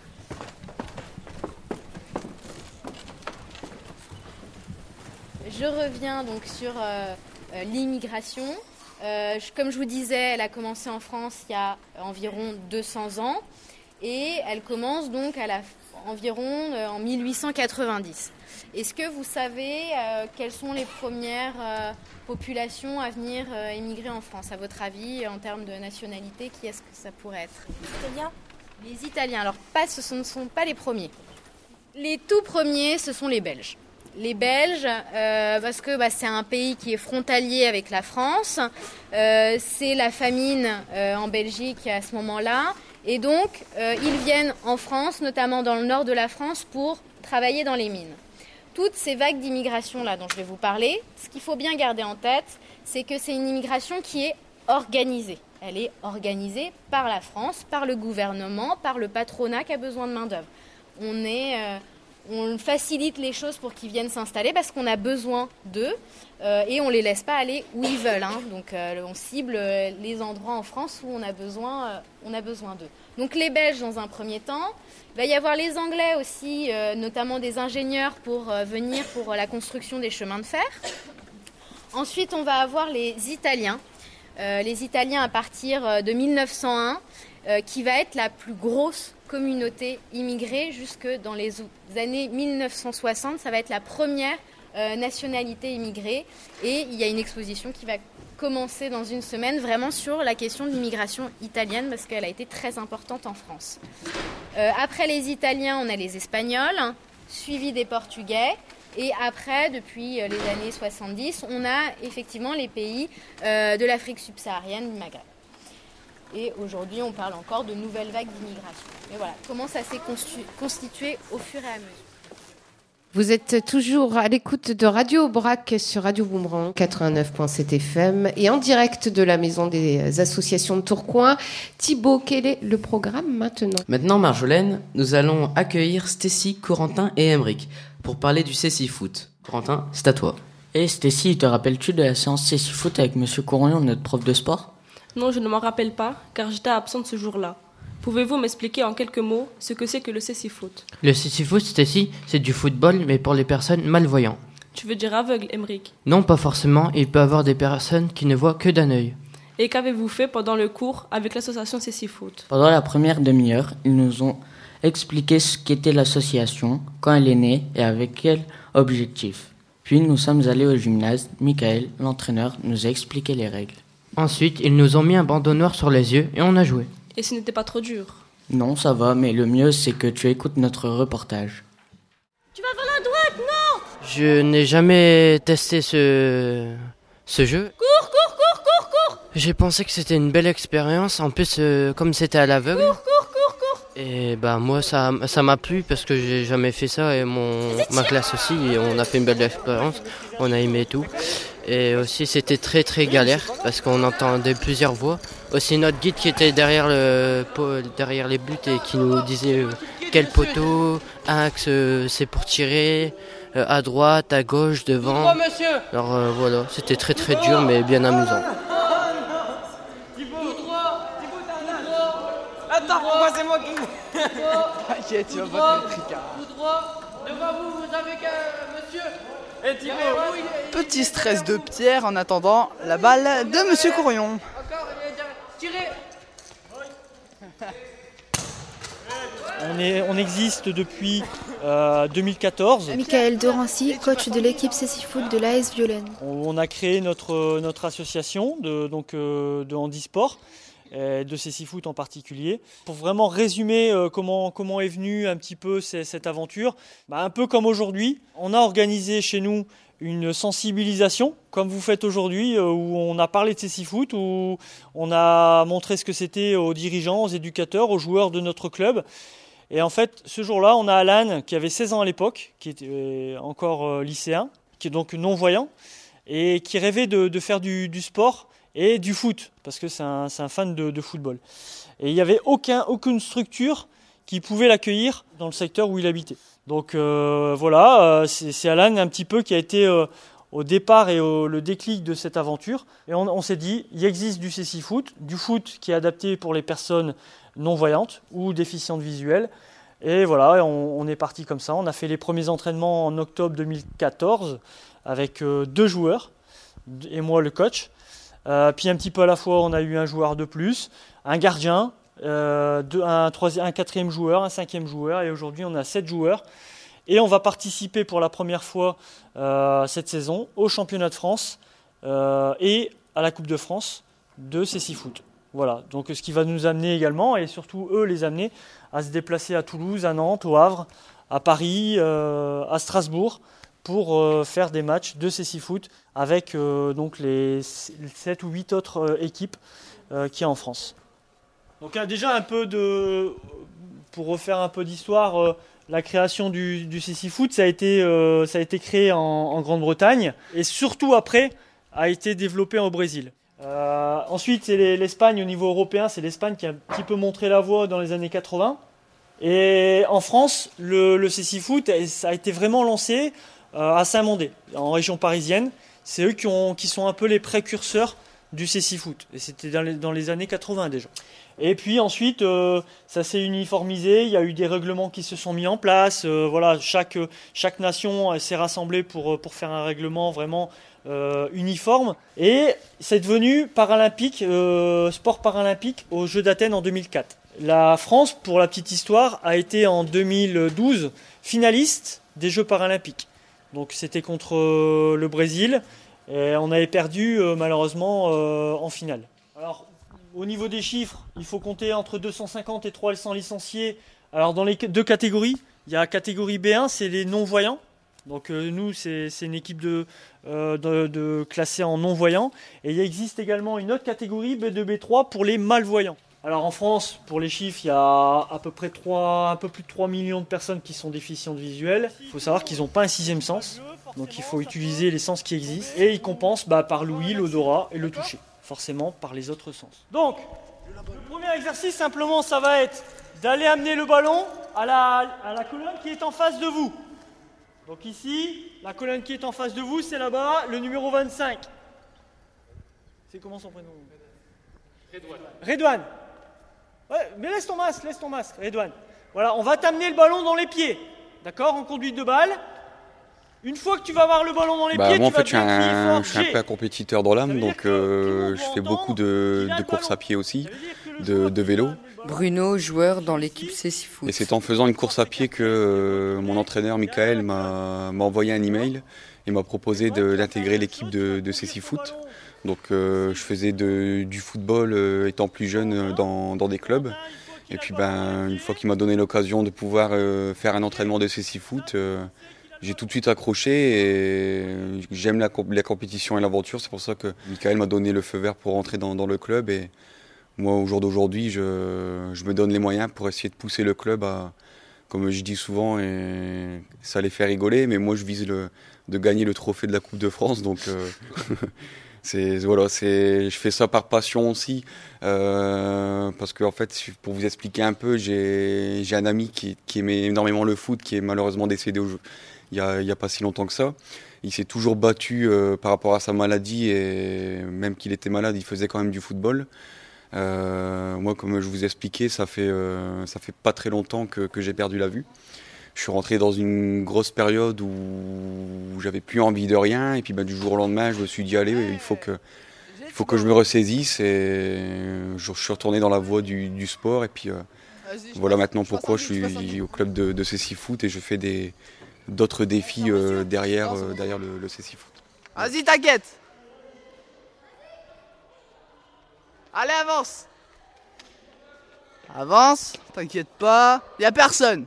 Je reviens donc sur euh, euh, l'immigration. Euh, comme je vous disais, elle a commencé en France il y a environ 200 ans et elle commence donc à la, environ euh, en 1890. Est-ce que vous savez euh, quelles sont les premières populations à venir émigrer en France? À votre avis, en termes de nationalité, qui est-ce que ça pourrait être? Italien Les Italiens. Alors, pas, ce ne sont pas les premiers. Les tout premiers, ce sont les Belges. Les Belges, euh, parce que bah, c'est un pays qui est frontalier avec la France. Euh, c'est la famine euh, en Belgique à ce moment-là. Et donc, ils viennent en France, notamment dans le nord de la France, pour travailler dans les mines. Toutes ces vagues d'immigration-là dont je vais vous parler, ce qu'il faut bien garder en tête, c'est que c'est une immigration qui est organisée. Elle est organisée par la France, par le gouvernement, par le patronat qui a besoin de main-d'œuvre. On est on facilite les choses pour qu'ils viennent s'installer parce qu'on a besoin d'eux euh, et on les laisse pas aller où ils veulent. Hein. Donc euh, on cible euh, les endroits en France où on a besoin, on a besoin d'eux. Donc les Belges dans un premier temps. Il va y avoir les Anglais aussi, notamment des ingénieurs pour venir pour la construction des chemins de fer. Ensuite, on va avoir les Italiens. les Italiens à partir de 1901, qui va être la plus grosse communauté immigrée jusque dans les années 1960. Ça va être la première euh, nationalité immigrée. Et il y a une exposition qui va commencer dans une semaine vraiment sur la question de l'immigration italienne parce qu'elle a été très importante en France. Euh, après les Italiens, on a les Espagnols, suivis des Portugais. Et après, depuis euh, les années 70, on a effectivement les pays de l'Afrique subsaharienne, du Maghreb. Et aujourd'hui, on parle encore de nouvelles vagues d'immigration. Mais voilà, comment ça s'est constitué au fur et à mesure. Vous êtes toujours à l'écoute de Radio Brac sur Radio Boomerang 89.7 FM et en direct de la Maison des Associations de Tourcoing. Thibaut, quel est le programme maintenant? Maintenant, Marjolaine, nous allons accueillir Stécie, Corentin et Emeric pour parler du CC Foot. Corentin, c'est à toi. Et hey Stécie, te rappelles-tu de la séance CC Foot avec Monsieur Couragnon, notre prof de sport? Non, je ne m'en rappelle pas, car j'étais absente ce jour-là. Pouvez-vous m'expliquer en quelques mots ce que c'est que le cécifoot Le cécifoot, Stacy, c'est du football, mais pour les personnes malvoyantes. Tu veux dire aveugle, Emeric Non, pas forcément. Il peut y avoir des personnes qui ne voient que d'un œil. Et qu'avez-vous fait pendant le cours avec l'association Cécifoot Pendant la première demi-heure, ils nous ont expliqué ce qu'était l'association, quand elle est née et avec quel objectif. Puis nous sommes allés au gymnase. Michael, l'entraîneur, nous a expliqué les règles. Ensuite, ils nous ont mis un bandeau noir sur les yeux et on a joué. Et ce n'était pas trop dur Non, ça va, mais le mieux c'est que tu écoutes notre reportage. Tu vas vers la droite, non Je n'ai jamais testé ce ce jeu. Cours, cours, cours, cours, cours J'ai pensé que c'était une belle expérience. En plus, euh, comme c'était à l'aveugle. Cours, cours, Et bah moi ça ça m'a plu parce que j'ai jamais fait ça et mon ma classe aussi. Et on a fait une belle expérience. On a aimé tout. Et aussi c'était très très galère parce qu'on entendait plusieurs voix. Aussi notre guide qui était derrière, le, derrière les buts et qui nous disait euh, quel poteau, axe euh, c'est pour tirer, euh, à droite, à gauche, devant. Alors voilà, c'était très très dur mais bien amusant. Attends, moi c'est moi qui. <laughs> T'inquiète, tu vas pas te droit, devant vous, vous avez qu'un monsieur. Petit stress de Pierre en attendant la balle de Monsieur Courion. <laughs> On, est, on existe depuis 2014. Euh, Michael Dorancy, coach de l'équipe Foot de l'AS Violaine. On a créé notre, notre association de, donc, euh, de handisport de ces foot en particulier. Pour vraiment résumer euh, comment, comment est venue un petit peu cette aventure, bah, un peu comme aujourd'hui, on a organisé chez nous une sensibilisation, comme vous faites aujourd'hui, euh, où on a parlé de ces foot, où on a montré ce que c'était aux dirigeants, aux éducateurs, aux joueurs de notre club. Et en fait, ce jour-là, on a Alan qui avait 16 ans à l'époque, qui était euh, encore lycéen, qui est donc non-voyant, et qui rêvait de, faire du sport et du foot, parce que c'est un, fan de, football. Et il n'y avait aucun, aucune structure qui pouvait l'accueillir dans le secteur où il habitait. Donc euh, voilà, euh, c'est Alan un petit peu qui a été euh, au départ et au, le déclic de cette aventure. Et on, s'est dit, il existe du CC Foot, du foot qui est adapté pour les personnes non-voyantes ou déficientes visuelles. Et voilà, on, est parti comme ça. On a fait les premiers entraînements en octobre 2014 avec deux joueurs et moi le coach. Euh, puis un petit peu à la fois, on a eu un joueur de plus, un gardien, euh, un, quatrième joueur, un cinquième joueur, et aujourd'hui on a sept joueurs. Et on va participer pour la première fois euh, cette saison au championnat de France et à la Coupe de France de six foot. Voilà, donc ce qui va nous amener également, et surtout eux les amener à se déplacer à Toulouse, à Nantes, au Havre, à Paris, à Strasbourg, pour euh, faire des matchs de Cécifoot avec euh, donc les 7 ou 8 autres euh, équipes y a en France. Donc euh, déjà un peu de pour refaire un peu d'histoire, la création du, du Cécifoot, ça a été ça a été créé en, Grande-Bretagne et surtout après a été développé au Brésil. Ensuite, c'est les- l'Espagne au niveau européen, c'est l'Espagne qui a un petit peu montré la voie dans les années 80. Et en France, le, le Cécifoot, eh, ça a été vraiment lancé à Saint-Mandé, en région parisienne. C'est eux qui, ont, qui sont un peu les précurseurs du Cécifoot. Et c'était dans les, années 80 déjà. Et puis ensuite, euh, ça s'est uniformisé. Il y a eu des règlements qui se sont mis en place. Euh, voilà, chaque, nation euh, s'est rassemblée pour, euh, faire un règlement vraiment euh, uniforme. Et c'est devenu paralympique, euh, sport paralympique aux Jeux d'Athènes en 2004. La France, pour la petite histoire, a été en 2012 finaliste des Jeux paralympiques. Donc c'était contre euh, le Brésil et on avait perdu euh, malheureusement euh, en finale. Alors au niveau des chiffres, il faut compter entre 250 et 300 licenciés. Alors dans les deux catégories, il y a catégorie B1, c'est les non-voyants. Donc nous, c'est une équipe de, en non-voyants. Et il existe également une autre catégorie, B2, B3, pour les malvoyants. Alors en France, pour les chiffres, il y a à peu près 3, un peu plus de 3 millions de personnes qui sont déficientes visuelles. Il faut savoir qu'ils n'ont pas un sixième sens, donc il faut utiliser les sens qui existent. Et ils compensent bah, par l'ouïe, l'odorat et le toucher, forcément par les autres sens. Donc, le premier exercice, simplement, ça va être d'aller amener le ballon à la, à la colonne qui est en face de vous. Donc ici, la colonne qui est en face de vous, c'est là-bas, le numéro 25. C'est comment son prénom? Redouane. Redouane. Ouais, mais laisse ton masque, laisse ton masque, Redouane. Voilà, on va t'amener le ballon dans les pieds. D'accord En conduite de balle. Une fois que tu vas avoir le ballon dans les Bah, pieds, moi, en tu vas fait, je suis, un, fort, je suis un peu un compétiteur dans l'âme, donc euh, je fais beaucoup de, de courses à pied aussi, de, de vélo. Bruno, joueur dans l'équipe Cécifoot. Et c'est en faisant une course à pied que euh, mon entraîneur, Michael, m'a envoyé un email et m'a proposé de- d'intégrer l'équipe de, de CC Foot. Donc euh, je faisais de- du football euh, étant plus jeune euh, dans, dans des clubs. Et puis ben, une fois qu'il m'a donné l'occasion de pouvoir faire un entraînement de CC Foot, j'ai tout de suite accroché et j'aime la compétition et l'aventure. C'est pour ça que Michael m'a donné le feu vert pour rentrer dans, dans le club. Et moi, au jour d'aujourd'hui, je, je me donne les moyens pour essayer de pousser le club à, comme je dis souvent, et ça les fait rigoler, mais moi je vise le, de gagner le trophée de la Coupe de France. Donc euh, <laughs> c'est voilà, c'est je fais ça par passion aussi, euh, parce que en fait, pour vous expliquer un peu, j'ai un ami qui, qui aimait énormément le foot, qui est malheureusement décédé au- il y a, il y a pas si longtemps que ça. Il s'est toujours battu euh, par rapport à sa maladie et même qu'il était malade, il faisait quand même du football. Euh, moi, comme je vous ai expliqué, ça fait, euh, ça fait pas très longtemps que, que j'ai perdu la vue. Je suis rentré dans une grosse période où j'avais plus envie de rien, et puis bah, du jour au lendemain, je me suis dit, allez, il faut que, il faut que je me ressaisisse, et je, suis retourné dans la voie du, du sport, et puis euh, voilà maintenant pourquoi je suis au club de, de CC Foot, et je fais des, d'autres défis euh, derrière, euh, derrière le, le CC Foot. Vas-y, t'inquiète. Allez, avance. Avance, t'inquiète pas. Y a personne.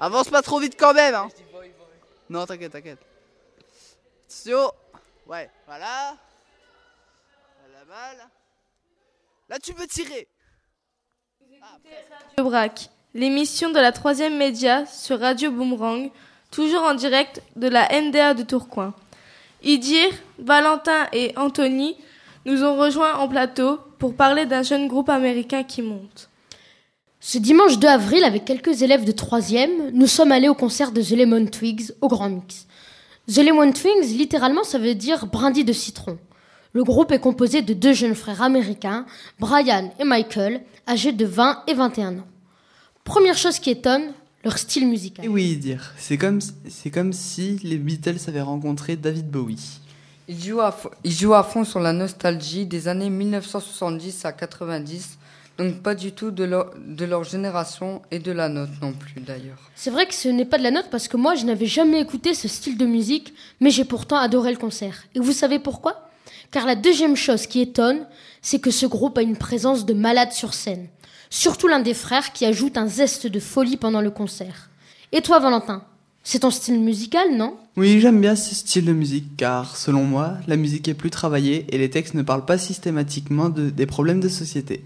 Avance pas trop vite quand même. Hein. Non, t'inquiète, t'inquiète. Attention. Ouais, voilà. La balle. Là, tu peux tirer. Radio Brac, l'émission de la troisième média sur Radio Boomerang, toujours en direct de la MDA de Tourcoing. Idir, Valentin et Anthony nous ont rejoints en plateau pour parler d'un jeune groupe américain qui monte. Ce dimanche 2 avril, avec quelques élèves de 3e, nous sommes allés au concert de The Lemon Twigs au Grand Mix. The Lemon Twigs, littéralement, ça veut dire brindis de citron. Le groupe est composé de deux jeunes frères américains, Brian et Michael, âgés de 20 et 21 ans. Première chose qui étonne, leur style musical. Et oui, dire. C'est comme, c'est comme si les Beatles avaient rencontré David Bowie. Ils jouent, à ils jouent à fond sur la nostalgie des années 1970 à 90, donc pas du tout de leur, de leur génération et de la nôtre non plus d'ailleurs. C'est vrai que ce n'est pas de la note parce que moi je n'avais jamais écouté ce style de musique, mais j'ai pourtant adoré le concert. Et vous savez pourquoi? Car la deuxième chose qui étonne, c'est que ce groupe a une présence de malade sur scène. Surtout l'un des frères qui ajoute un zeste de folie pendant le concert. Et toi Valentin, C'est ton style musical, non? Oui, j'aime bien ce style de musique car, selon moi, la musique est plus travaillée et les textes ne parlent pas systématiquement de- des problèmes de société.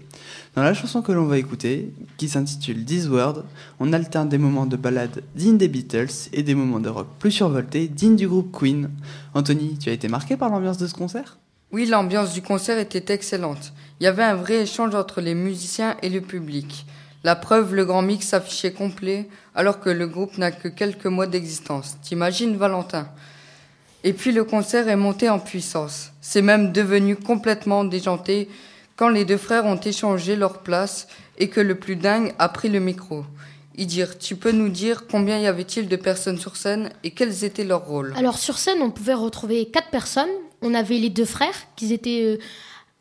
Dans la chanson que l'on va écouter, qui s'intitule This World, on alterne des moments de ballade dignes des Beatles et des moments de rock plus survoltés dignes du groupe Queen. Anthony, tu as été marqué par l'ambiance de ce concert? Oui, l'ambiance du concert était excellente. Il y avait un vrai échange entre les musiciens et le public. La preuve, le grand mix s'affichait complet alors que le groupe n'a que quelques mois d'existence. T'imagines, Valentin? Et puis le concert est monté en puissance. C'est même devenu complètement déjanté quand les deux frères ont échangé leur place et que le plus dingue a pris le micro. Dire, tu peux nous dire combien y avait-il de personnes sur scène et quels étaient leurs rôles? Alors sur scène, on pouvait retrouver quatre personnes. On avait les deux frères, qui étaient euh,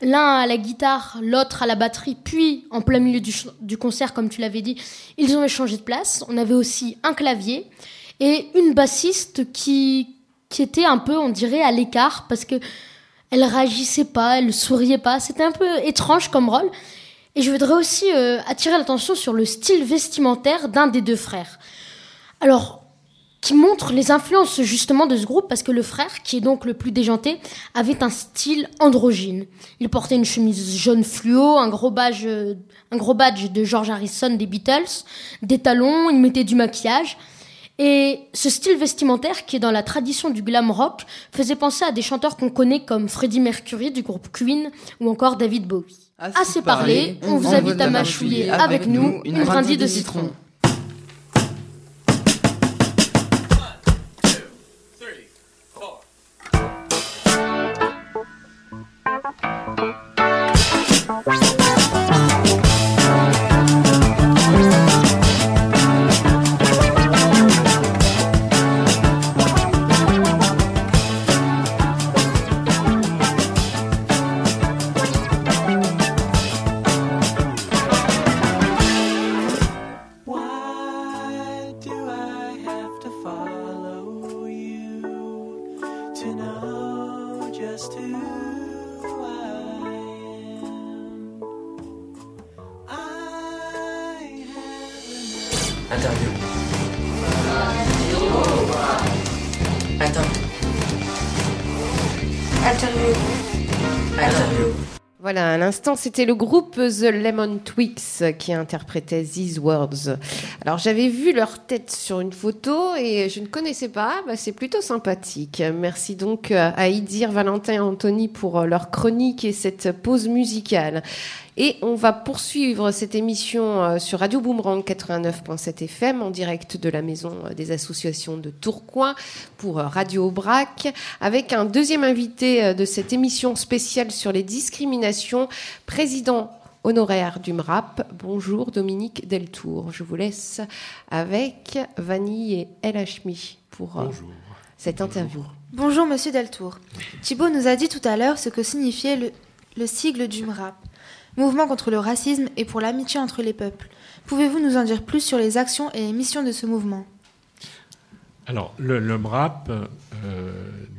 l'un à la guitare, l'autre à la batterie, puis en plein milieu du, concert, comme tu l'avais dit, ils ont échangé de place. On avait aussi un clavier et une bassiste qui, qui était un peu, on dirait, à l'écart parce que elle réagissait pas, elle souriait pas. C'était un peu étrange comme rôle. Et je voudrais aussi euh, attirer l'attention sur le style vestimentaire d'un des deux frères. Alors, qui montre les influences justement de ce groupe parce que le frère, qui est donc le plus déjanté, avait un style androgyne. Il portait une chemise jaune fluo, un gros badge, euh, un gros badge de George Harrison des Beatles, des talons, il mettait du maquillage. Et ce style vestimentaire, qui est dans la tradition du glam rock, faisait penser à des chanteurs qu'on connaît comme Freddie Mercury du groupe Queen ou encore David Bowie. Assez parlé, on vous invite à mâchouiller avec nous une brindille de citron. C'était le groupe The Lemon Twigs qui interprétait These Words. Alors, j'avais vu leur tête sur une photo et je ne connaissais pas. Bah, c'est plutôt sympathique. Merci donc à Idir, Valentin et Anthony pour leur chronique et cette pause musicale. Et on va poursuivre cette émission euh, sur Radio Boomerang 89.7 FM en direct de la maison euh, des associations de Tourcoing pour euh, Radio Aubrac avec un deuxième invité de cette émission spéciale sur les discriminations, président honoraire du MRAP. Bonjour Dominique Deltour. Je vous laisse avec Vanille et El Hachmi pour cette interview. Bonjour Monsieur Deltour. Thibault nous a dit tout à l'heure ce que signifiait le, le sigle du MRAP, Mouvement contre le racisme et pour l'amitié entre les peuples. Pouvez-vous nous en dire plus sur les actions et les missions de ce mouvement? Alors, le, MRAP, euh,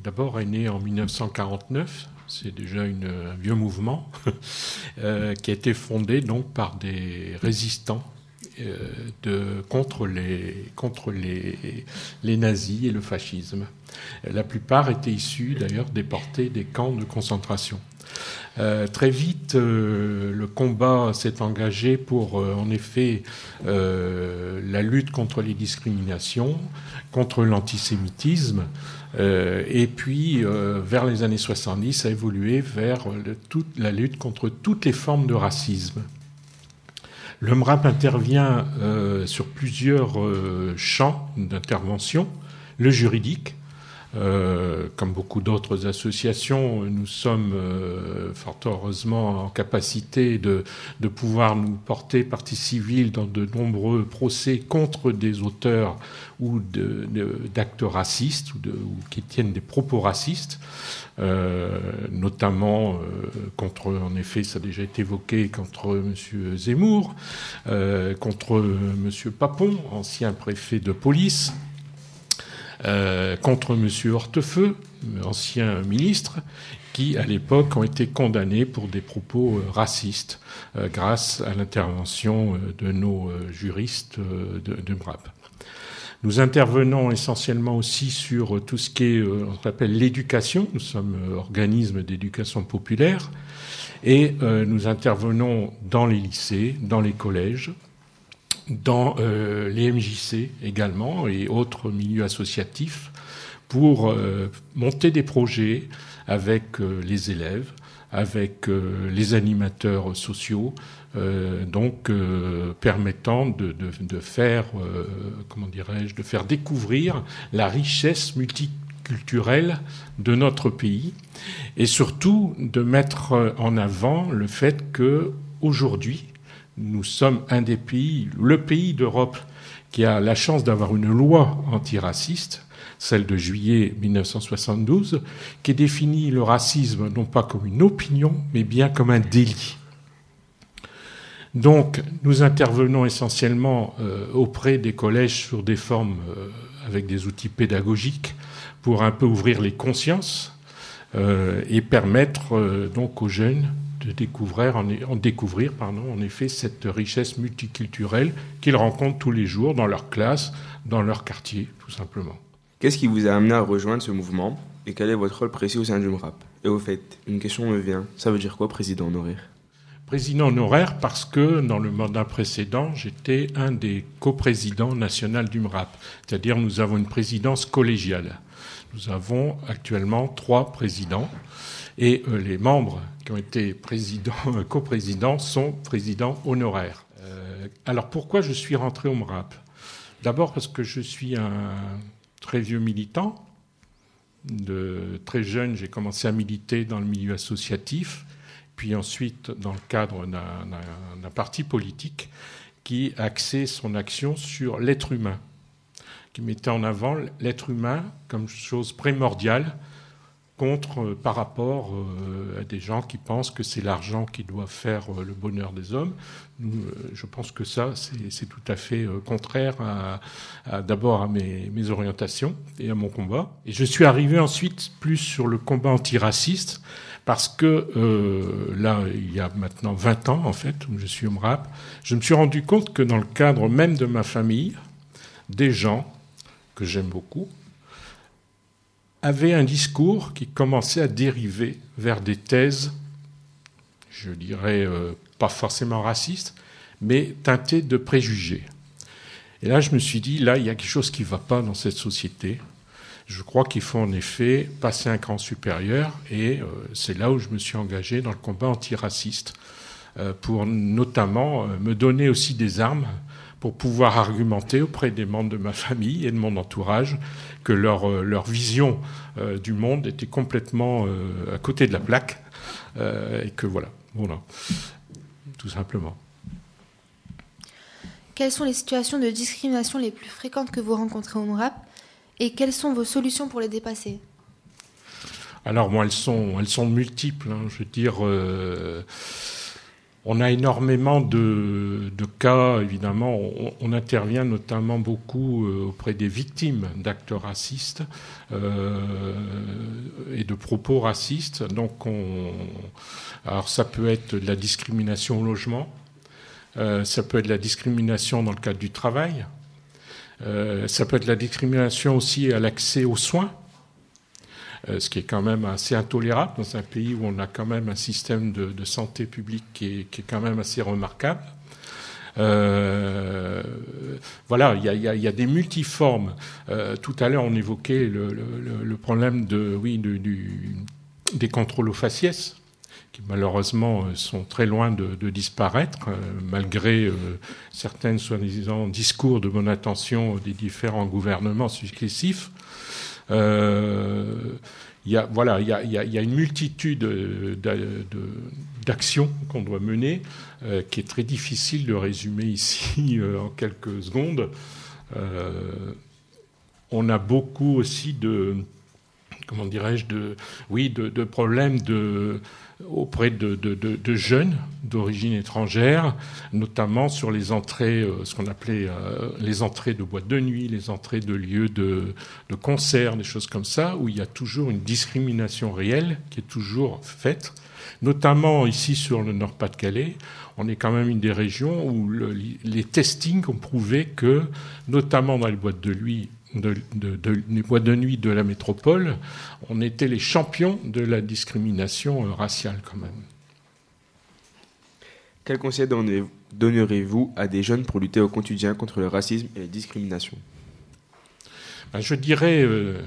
d'abord, est né en 1949. C'est déjà un vieux mouvement <laughs> euh, qui a été fondé donc par des résistants euh, contre, les, contre les, les nazis et le fascisme. La plupart étaient issus d'ailleurs déportés des camps de concentration. Euh, très vite, euh, le combat s'est engagé pour, euh, en effet, la lutte contre les discriminations, contre l'antisémitisme, et puis, vers les années 70, a évolué vers toute la lutte contre toutes les formes de racisme. Le MRAP intervient sur plusieurs champs d'intervention. Le juridique, euh, comme beaucoup d'autres associations, nous sommes euh, fort heureusement en capacité de, de pouvoir nous porter partie civile dans de nombreux procès contre des auteurs ou de- de- d'actes racistes ou, ou qui tiennent des propos racistes, euh, notamment euh, contre, en effet, ça a déjà été évoqué, contre M. Zemmour, euh, contre M. Papon, ancien préfet de police, euh, contre M. Hortefeux, ancien ministre, qui à l'époque ont été condamnés pour des propos euh, racistes euh, grâce à l'intervention de nos juristes de, de MRAP. Nous intervenons essentiellement aussi sur tout ce qui est, on appelle l'éducation. Nous sommes organisme d'éducation populaire et nous intervenons dans les lycées, dans les collèges, dans euh, les MJC également et autres milieux associatifs pour euh, monter des projets avec euh, les élèves, avec euh, les animateurs sociaux, donc permettant de, de- faire, comment dirais-je, de faire découvrir la richesse multiculturelle de notre pays et surtout de mettre en avant le fait que aujourd'hui nous sommes un des pays, le pays d'Europe qui a la chance d'avoir une loi antiraciste, celle de juillet 1972, qui définit le racisme non pas comme une opinion, mais bien comme un délit. Donc, nous intervenons essentiellement euh, auprès des collèges sur des formes euh, avec des outils pédagogiques pour un peu ouvrir les consciences euh, et permettre donc aux jeunes de découvrir, en, en découvrir pardon, en effet cette richesse multiculturelle qu'ils rencontrent tous les jours dans leur classe, dans leur quartier, tout simplement. Qu'est-ce qui vous a amené à rejoindre ce mouvement et quel est votre rôle précis au sein du MRAP Et au fait, une question me vient. Ça veut dire quoi, président honoraire? Président honoraire parce que dans le mandat précédent, j'étais un des coprésidents nationaux du MRAP. C'est-à-dire nous avons une présidence collégiale. Nous avons actuellement trois présidents et euh, les membres qui ont été présidents, <laughs> coprésidents sont présidents honoraires. Euh, alors pourquoi je suis rentré au MRAP D'abord parce que je suis un très vieux militant. De très jeune, j'ai commencé à militer dans le milieu associatif puis ensuite dans le cadre d'un parti politique qui axait son action sur l'être humain, qui mettait en avant l'être humain comme chose primordiale contre, euh, par rapport euh, à des gens qui pensent que c'est l'argent qui doit faire euh, le bonheur des hommes. Je pense que ça, c'est tout à fait contraire à, d'abord à mes, orientations et à mon combat. Et je suis arrivé ensuite plus sur le combat antiraciste parce que là, il y a maintenant 20 ans, en fait, où je suis au MRAP, je me suis rendu compte que dans le cadre même de ma famille, des gens que j'aime beaucoup avaient un discours qui commençait à dériver vers des thèses, je dirais euh, pas forcément racistes, mais teintées de préjugés. Et là, je me suis dit, là, il y a quelque chose qui ne va pas dans cette société. Je crois qu'il faut en effet passer un cran supérieur et euh, c'est là où je me suis engagé dans le combat antiraciste euh, pour notamment me donner aussi des armes pour pouvoir argumenter auprès des membres de ma famille et de mon entourage que leur, euh, leur vision euh, du monde était complètement euh, à côté de la plaque et que voilà, voilà, tout simplement. Quelles sont les situations de discrimination les plus fréquentes que vous rencontrez au MRAP et quelles sont vos solutions pour les dépasser? Alors, moi, elles sont, elles sont multiples. hein. Je veux dire, euh, on a énormément de, de cas, évidemment. On, intervient notamment beaucoup euh, auprès des victimes d'actes racistes euh, et de propos racistes. Donc, on, alors ça peut être de la discrimination au logement, euh, ça peut être de la discrimination dans le cadre du travail. Euh, ça peut être la discrimination aussi à l'accès aux soins, ce qui est quand même assez intolérable dans un pays où on a quand même un système de, santé publique qui est, quand même assez remarquable. Euh, voilà, il y a, des multiformes. Euh, tout à l'heure, on évoquait le, problème de, oui, des contrôles aux faciès qui malheureusement sont très loin de, disparaître, euh, malgré euh, certaines soi-disant discours de bonne intention des différents gouvernements successifs. Euh, y a, voilà, il y a, a, y a, une multitude d'actions qu'on doit mener, euh, qui est très difficile de résumer ici <laughs> euh, en quelques secondes. Euh, on a beaucoup aussi de, comment dirais-je, de, oui, de problèmes de auprès de, jeunes, d'origine étrangère, notamment sur les entrées, euh, ce qu'on appelait euh, les entrées de boîtes de nuit, les entrées de lieux de, concerts, des choses comme ça, où il y a toujours une discrimination réelle qui est toujours faite. Notamment ici sur le Nord-Pas-de-Calais, on est quand même une des régions où le- les testings ont prouvé que, notamment dans les boîtes de nuit, de, de- de- les boîtes de nuit de la métropole, on était les champions de la discrimination euh, raciale quand même. Quel conseil donnerez-vous à des jeunes pour lutter au quotidien contre le racisme et les discriminations? Ben, je dirais, euh,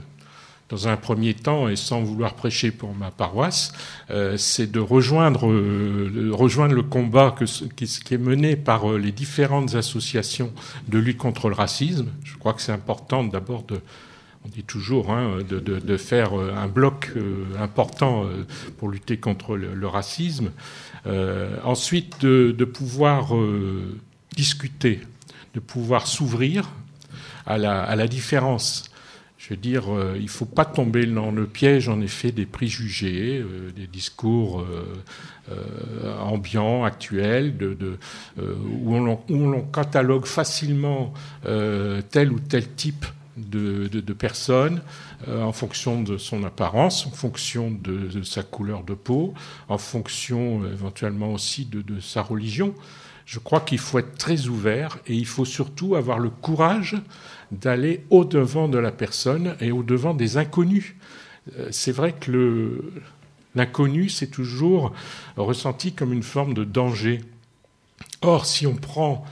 dans un premier temps, et sans vouloir prêcher pour ma paroisse, euh, c'est de rejoindre, euh, rejoindre le combat que, qui, qui est mené par euh, les différentes associations de lutte contre le racisme. Je crois que c'est important d'abord de, on dit toujours, hein, de, de- de faire euh, un bloc euh, important pour lutter contre le, racisme. Ensuite, de, de pouvoir discuter, de pouvoir s'ouvrir à la, à la différence. Je veux dire, euh, il ne faut pas tomber dans le piège, en effet, des préjugés, euh, des discours euh, ambiants, actuels, où on, l'on- catalogue facilement tel ou tel type de, de, en fonction de son apparence, en fonction de, sa couleur de peau, en fonction éventuellement aussi de sa religion. Je crois qu'il faut être très ouvert et il faut surtout avoir le courage d'aller au-devant de la personne et au-devant des inconnus. Euh, C'est vrai que l'inconnu, c'est toujours ressenti comme une forme de danger. Or, si on prend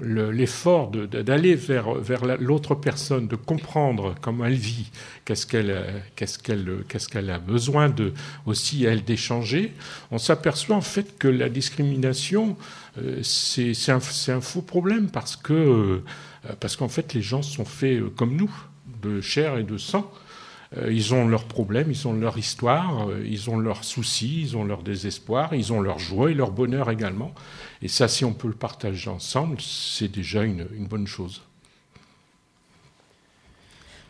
l'effort d'aller vers, vers la- l'autre personne, de comprendre comment elle vit, qu'est-ce qu'elle a besoin de aussi elle d'échanger, on s'aperçoit en fait que la discrimination euh, c'est c'est un, c'est un faux problème parce que euh, parce qu'en fait les gens sont faits euh, comme nous, de chair et de sang. Euh, Ils ont leurs problèmes, ils ont leur histoire, euh, ils ont leurs soucis, ils ont leur désespoir, ils ont leur joie et leur bonheur également. Et ça, si on peut le partager ensemble, c'est déjà une, une bonne chose.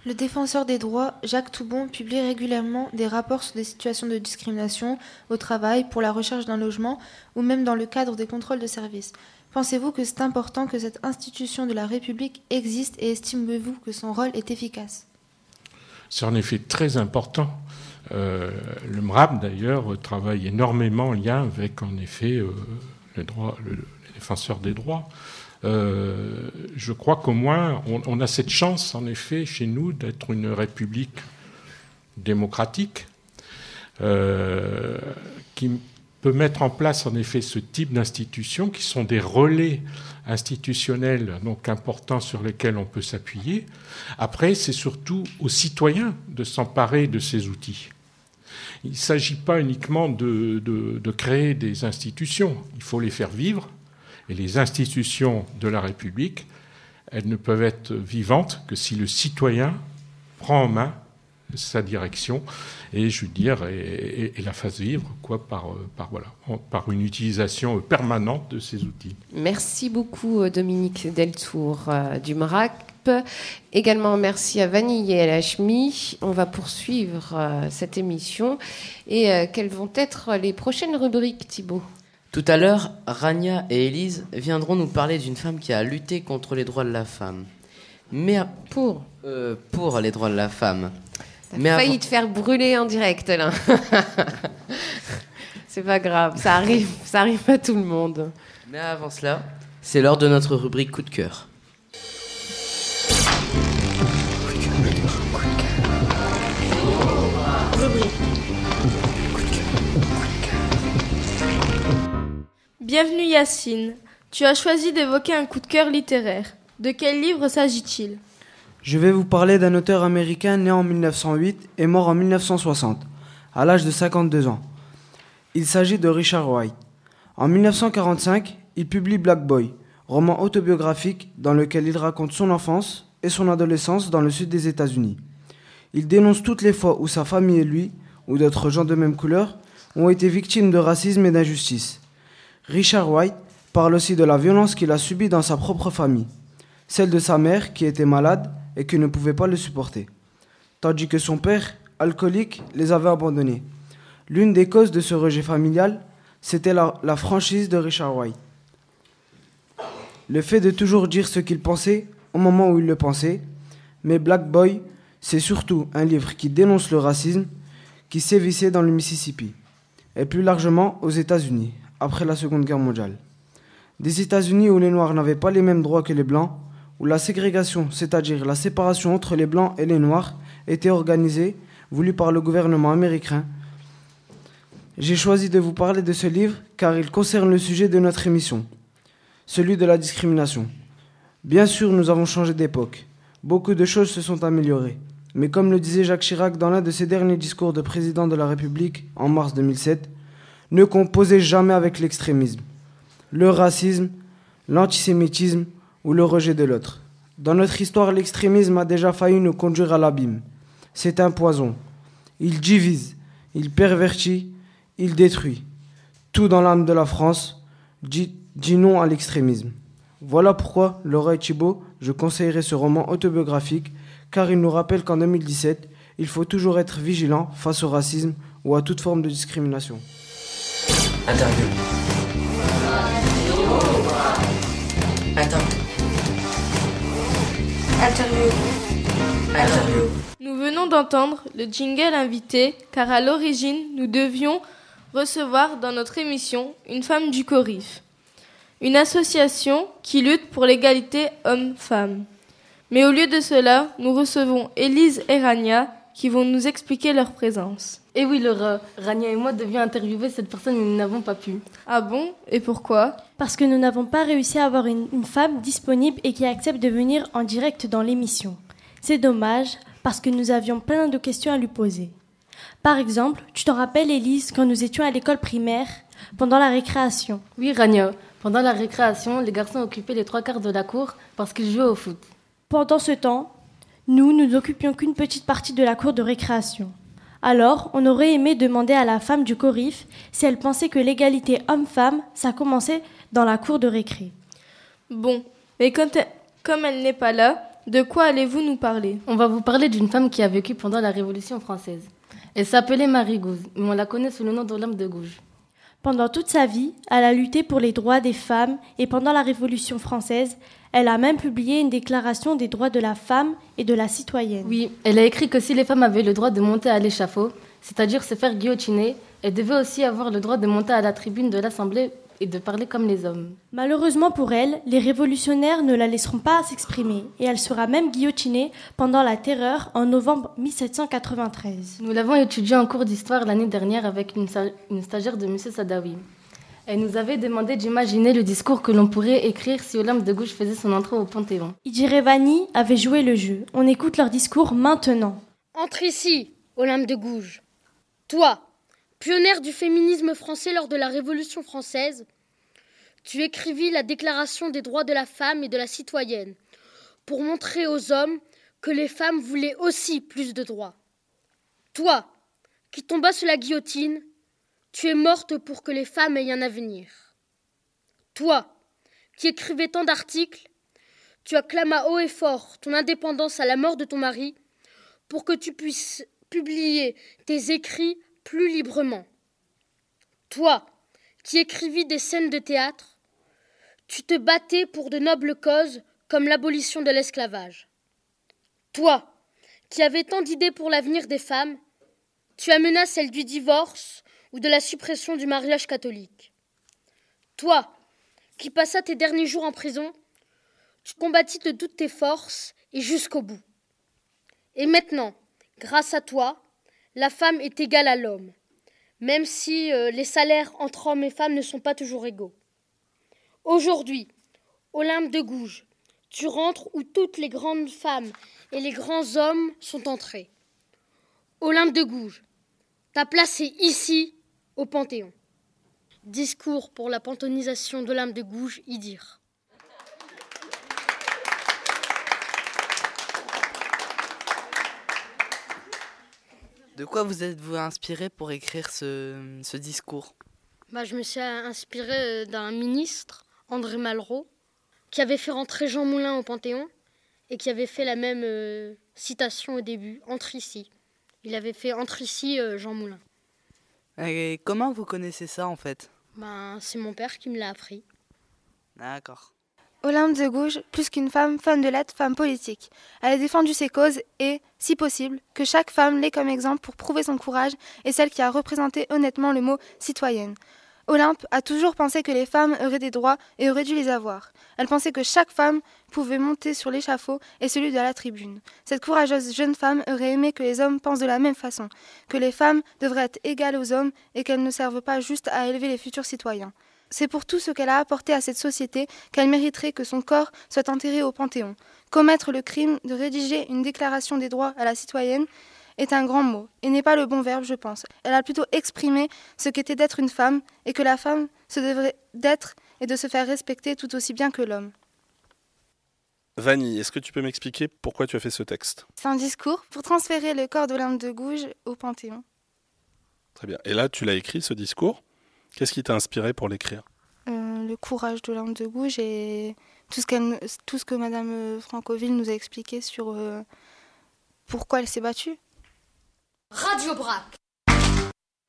Le défenseur des droits, Jacques Toubon, publie régulièrement des rapports sur des situations de discrimination au travail, pour la recherche d'un logement ou même dans le cadre des contrôles de services. Pensez-vous que c'est important que cette institution de la République existe et estimez-vous que son rôle est efficace? C'est en effet très important. Euh, le MRAP, d'ailleurs, travaille énormément en lien avec, en effet, euh, les, défenseurs des droits. Euh, je crois qu'au moins, on, on a cette chance, en effet, chez nous, d'être une république démocratique qui peut mettre en place, en effet, ce type d'institutions qui sont des relais institutionnels donc importants sur lesquels on peut s'appuyer. Après, c'est surtout aux citoyens de s'emparer de ces outils. Il ne s'agit pas uniquement de créer des institutions, il faut les faire vivre. Et les institutions de la République, elles ne peuvent être vivantes que si le citoyen prend en main sa direction et je veux dire et, et- et la fasse vivre quoi par, euh, par voilà par une utilisation permanente de ces outils. Merci beaucoup euh, Dominique Deltour euh, du MRAP. Également merci à Vanille et à Lachmi. On va poursuivre euh, cette émission. Et euh, quelles vont être les prochaines rubriques, Thibault? Tout à l'heure, Rania et Élise viendront nous parler d'une femme qui a lutté contre les droits de la femme. Mais à- pour? Euh, pour les droits de la femme. T'as Mais failli avant- te faire brûler en direct là. <laughs> C'est pas grave, ça arrive, ça arrive à tout le monde. Mais avant cela, c'est l'heure de notre rubrique coup de cœur. Bienvenue Yacine. Tu as choisi d'évoquer un coup de cœur littéraire. De quel livre s'agit-il? Je vais vous parler d'un auteur américain né en 1908 et mort en 1960, à l'âge de 52 ans. Il s'agit de Richard White. En 1945, il publie Black Boy, roman autobiographique dans lequel il raconte son enfance et son adolescence dans le sud des États-Unis. Il dénonce toutes les fois où sa famille et lui, ou d'autres gens de même couleur, ont été victimes de racisme et d'injustice. Richard White parle aussi de la violence qu'il a subie dans sa propre famille, celle de sa mère qui était malade et qui ne pouvait pas le supporter, tandis que son père, alcoolique, les avait abandonnés. L'une des causes de ce rejet familial, C'était la, la franchise de Richard White. Le fait de toujours dire ce qu'il pensait au moment où il le pensait, mais Black Boy, c'est surtout un livre qui dénonce le racisme qui sévissait dans le Mississippi, et plus largement aux États-Unis, après la Seconde Guerre mondiale. Des États-Unis où les Noirs n'avaient pas les mêmes droits que les Blancs, où la ségrégation, c'est-à-dire la séparation entre les Blancs et les Noirs, était organisée, voulue par le gouvernement américain. J'ai choisi de vous parler de ce livre car il concerne le sujet de notre émission, celui de la discrimination. Bien sûr, nous avons changé d'époque. Beaucoup de choses se sont améliorées. Mais comme le disait Jacques Chirac dans l'un de ses derniers discours de président de la République en mars 2007, ne composez jamais avec l'extrémisme, le racisme, l'antisémitisme ou le rejet de l'autre. Dans notre histoire, l'extrémisme a déjà failli nous conduire à l'abîme. C'est un poison. Il divise, il pervertit, il détruit. Tout dans l'âme de la France dit, non à l'extrémisme. Voilà pourquoi, Laura et Thibault, je conseillerais ce roman autobiographique, car il nous rappelle qu'en 2017, il faut toujours être vigilant face au racisme ou à toute forme de discrimination. Interview. Interview. Interview. Interview. Nous venons d'entendre le jingle invité car à l'origine nous devions recevoir dans notre émission une femme du Corif, une association qui lutte pour l'égalité homme-femme. Mais au lieu de cela, nous recevons Élise et Rania qui vont nous expliquer leur présence. Et oui, Laura, Rania et moi devions interviewer cette personne, mais nous n'avons pas pu. Ah bon? Et pourquoi? Parce que nous n'avons pas réussi à avoir une, une femme disponible et qui accepte de venir en direct dans l'émission. C'est dommage, parce que nous avions plein de questions à lui poser. Par exemple, tu t'en rappelles, Élise, quand nous étions à l'école primaire, pendant la récréation? Oui, Rania. Pendant la récréation, les garçons occupaient les trois quarts de la cour parce qu'ils jouaient au foot. Pendant ce temps, nous, nous n'occupions qu'une petite partie de la cour de récréation. Alors, on aurait aimé demander à la femme du Corif si elle pensait que l'égalité homme-femme, ça commençait dans la cour de récré. Bon, mais quand elle- comme elle n'est pas là, de quoi allez-vous nous parler? On va vous parler d'une femme qui a vécu pendant la Révolution française. Elle s'appelait Marie Gouze, mais on la connaît sous le nom d'Olympe de Gouges. Pendant toute sa vie, elle a lutté pour les droits des femmes et pendant la Révolution française, elle a même publié une déclaration des droits de la femme et de la citoyenne. Oui, elle a écrit que si les femmes avaient le droit de monter à l'échafaud, c'est-à-dire se faire guillotiner, elles devaient aussi avoir le droit de monter à la tribune de l'Assemblée et de parler comme les hommes. Malheureusement pour elle, les révolutionnaires ne la laisseront pas s'exprimer et elle sera même guillotinée pendant la Terreur en novembre 1793. Nous l'avons étudié en cours d'histoire l'année dernière avec une stagiaire de M. Sadawi. Elle nous avait demandé d'imaginer le discours que l'on pourrait écrire si Olympe de Gouges faisait son entrée au Panthéon. Idirevani avait joué le jeu. On écoute leur discours maintenant. Entre ici, Olympe de Gouges. Toi, pionnière du féminisme français lors de la Révolution française, tu écrivis la Déclaration des droits de la femme et de la citoyenne pour montrer aux hommes que les femmes voulaient aussi plus de droits. Toi, qui tombas sous la guillotine, tu es morte pour que les femmes aient un avenir. Toi, qui écrivais tant d'articles, tu acclamas haut et fort ton indépendance à la mort de ton mari pour que tu puisses publier tes écrits plus librement. Toi, qui écrivis des scènes de théâtre, tu te battais pour de nobles causes comme l'abolition de l'esclavage. Toi, qui avais tant d'idées pour l'avenir des femmes, tu amena celle du divorce ou de la suppression du mariage catholique. Toi, qui passa tes derniers jours en prison, tu combattis de toutes tes forces et jusqu'au bout. Et maintenant, grâce à toi, la femme est égale à l'homme, même si euh, les salaires entre hommes et femmes ne sont pas toujours égaux. Aujourd'hui, Olympe de Gouges, tu rentres où toutes les grandes femmes et les grands hommes sont entrés. Olympe de Gouges, ta place est ici, au Panthéon. Discours pour la panthéonisation d'Olympe de Gouges, Idir. De quoi vous êtes-vous inspiré pour écrire ce, ce discours? Bah, je me suis inspirée d'un ministre, André Malraux, qui avait fait rentrer Jean Moulin au Panthéon et qui avait fait la même euh, citation au début, entre ici. Il avait fait entre ici euh, Jean Moulin. Et comment vous connaissez ça en fait? Ben, c'est mon père qui me l'a appris. D'accord. Olympe de Gouges, plus qu'une femme, femme de lettres, femme politique. Elle a défendu ses causes et, si possible, que chaque femme l'ait comme exemple pour prouver son courage et celle qui a représenté honnêtement le mot citoyenne. Olympe a toujours pensé que les femmes auraient des droits et auraient dû les avoir. Elle pensait que chaque femme pouvait monter sur l'échafaud et celui de la tribune. Cette courageuse jeune femme aurait aimé que les hommes pensent de la même façon, que les femmes devraient être égales aux hommes et qu'elles ne servent pas juste à élever les futurs citoyens. C'est pour tout ce qu'elle a apporté à cette société qu'elle mériterait que son corps soit enterré au Panthéon. Commettre le crime de rédiger une déclaration des droits à la citoyenne est un grand mot, et n'est pas le bon verbe, je pense. Elle a plutôt exprimé ce qu'était d'être une femme, et que la femme se devrait d'être et de se faire respecter tout aussi bien que l'homme. Vanny, est-ce que tu peux m'expliquer pourquoi tu as fait ce texte? C'est un discours pour transférer le corps d'Olympe de Gouges au Panthéon. Très bien. Et là, tu l'as écrit, ce discours? Qu'est-ce qui t'a inspiré pour l'écrire? Euh, le courage d'Olympe de Gouges et tout ce, qu'elle- tout ce que Madame Francoville nous a expliqué sur euh, pourquoi elle s'est battue. Radio Brac.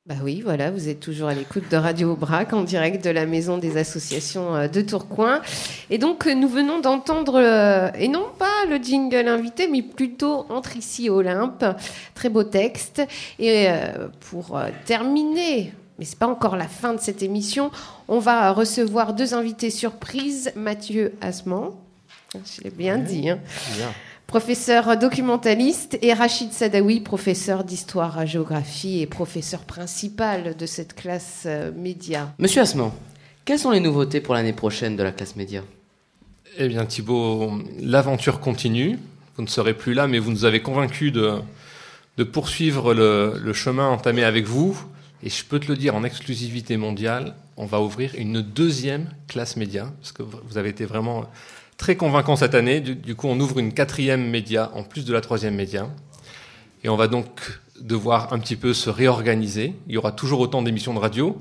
Bah oui, voilà, vous êtes toujours à l'écoute de Radio Brac en direct de la maison des associations euh, de Tourcoing. Et donc, euh, nous venons d'entendre, euh, et non pas le jingle invité, mais plutôt Entre ici Olympe. Très beau texte. Et euh, pour euh, terminer, mais c'est pas encore la fin de cette émission, on va recevoir deux invités surprises, Mathieu Asman. Je l'ai bien dit, hein professeur documentaliste, et Rachid Sadawi, professeur d'histoire-géographie et professeur principal de cette classe euh, média. Monsieur Asman, quelles sont les nouveautés pour l'année prochaine de la classe média? Eh bien Thibault, l'aventure continue. Vous ne serez plus là, mais vous nous avez convaincus de, de poursuivre le, le chemin entamé avec vous. Et je peux te le dire en exclusivité mondiale, on va ouvrir une deuxième classe média, parce que vous avez été vraiment très convaincant cette année. Du, coup, on ouvre une quatrième média en plus de la troisième média. Et on va donc devoir un petit peu se réorganiser. Il y aura toujours autant d'émissions de radio,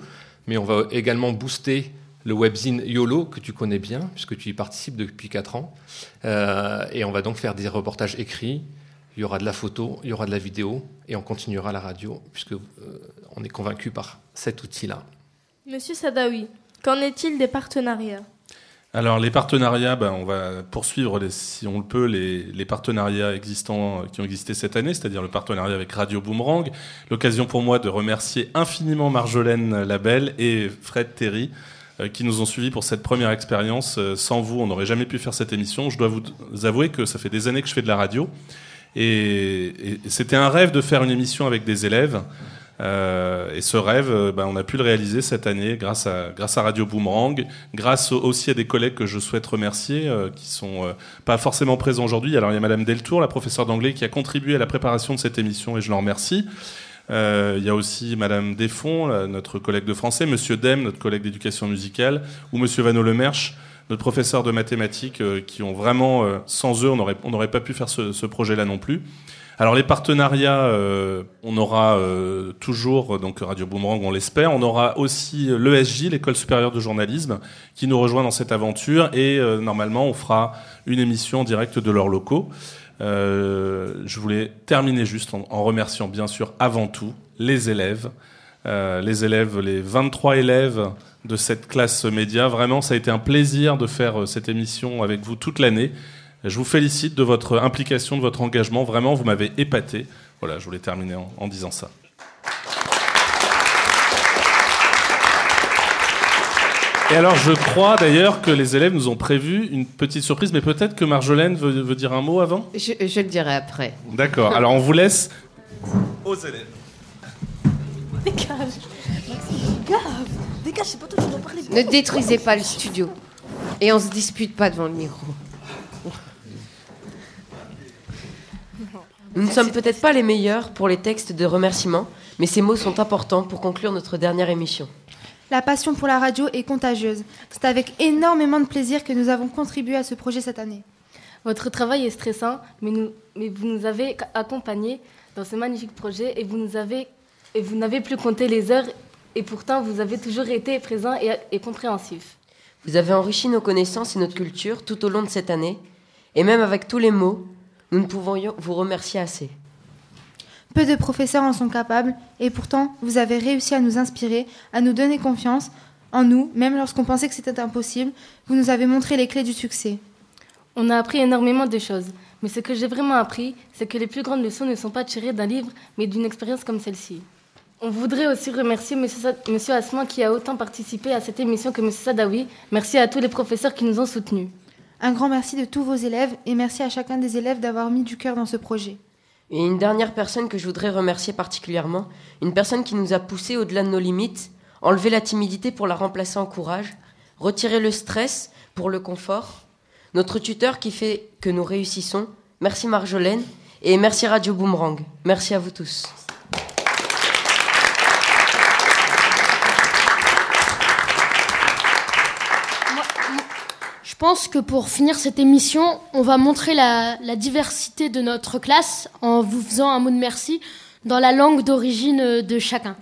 mais on va également booster le webzine YOLO, que tu connais bien, puisque tu y participes depuis 4 ans. Euh, et on va donc faire des reportages écrits. Il y aura de la photo, il y aura de la vidéo, et on continuera la radio, puisque euh, on est convaincu par cet outil-là. Monsieur Sadawi, qu'en est-il des partenariats? Alors les partenariats, ben, on va poursuivre, les- si on le peut, les, les partenariats existants euh, qui ont existé cette année, c'est-à-dire le partenariat avec Radio Boomerang. L'occasion pour moi de remercier infiniment Marjolaine Labelle et Fred Terry euh, qui nous ont suivis pour cette première expérience. Euh, Sans vous, on n'aurait jamais pu faire cette émission. Je dois vous avouer que ça fait des années que je fais de la radio. Et, et c'était un rêve de faire une émission avec des élèves. Euh, et ce rêve, euh, ben, on a pu le réaliser cette année grâce à, Radio Boomerang, grâce au- aussi à des collègues que je souhaite remercier, euh, qui sont euh, pas forcément présents aujourd'hui. Alors il y a Madame Deltour, la professeure d'anglais, qui a contribué à la préparation de cette émission et je l'en remercie. Il y a aussi Madame Desfonds, notre collègue de français, Monsieur Dem, notre collègue d'éducation musicale, ou Monsieur Vano Lemerche, notre professeur de mathématiques, qui ont vraiment, sans eux, on n'aurait pas pu faire ce projet-là non plus. Alors les partenariats, euh, on aura euh, toujours donc Radio Boomerang, on l'espère. On aura aussi euh, l'ESJ, l'école supérieure de journalisme, qui nous rejoint dans cette aventure et normalement on fera une émission en direct de leurs locaux. Je voulais terminer juste en, en remerciant bien sûr avant tout les élèves, les élèves, les 23 élèves de cette classe média. Vraiment, ça a été un plaisir de faire cette émission avec vous toute l'année. Je vous félicite de votre implication, de votre engagement. Vraiment, vous m'avez épaté. Voilà, je voulais terminer en, en disant ça. Et alors, je crois d'ailleurs que les élèves nous ont prévu une petite surprise, mais peut-être que Marjolaine veut, veut dire un mot avant? Je, je le dirai après. D'accord, alors on vous laisse aux élèves. Dégage Dégage Dégage, c'est pas toi qui dois parler. Ne détruisez pas le studio. Et on se dispute pas devant le micro. Nous ne sommes peut-être pas les meilleurs pour les textes de remerciements, mais ces mots sont importants pour conclure notre dernière émission. La passion pour la radio est contagieuse. C'est avec énormément de plaisir que nous avons contribué à ce projet cette année. Votre travail est stressant, mais, nous, mais vous nous avez accompagnés dans ce magnifique projet et vous nous avez et vous n'avez plus compté les heures et pourtant vous avez toujours été présent et, et compréhensif. Vous avez enrichi nos connaissances et notre culture tout au long de cette année, et même avec tous les mots, nous ne pouvons vous remercier assez. Peu de professeurs en sont capables et pourtant vous avez réussi à nous inspirer, à nous donner confiance En nous, même lorsqu'on pensait que c'était impossible, vous nous avez montré les clés du succès. On a appris énormément de choses. Mais ce que j'ai vraiment appris, c'est que les plus grandes leçons ne sont pas tirées d'un livre, mais d'une expérience comme celle-ci. On voudrait aussi remercier M. Monsieur Asman qui a autant participé à cette émission que M. Sadawi. Merci à tous les professeurs qui nous ont soutenus. Un grand merci de tous vos élèves et merci à chacun des élèves d'avoir mis du cœur dans ce projet. Et une dernière personne que je voudrais remercier particulièrement, une personne qui nous a poussés au-delà de nos limites, enlever la timidité pour la remplacer en courage, retirer le stress pour le confort, notre tuteur qui fait que nous réussissons, merci Marjolaine, et merci Radio Boomerang. Merci à vous tous. pense que pour finir cette émission, on va montrer la, la diversité de notre classe en vous faisant un mot de merci dans la langue d'origine de chacun.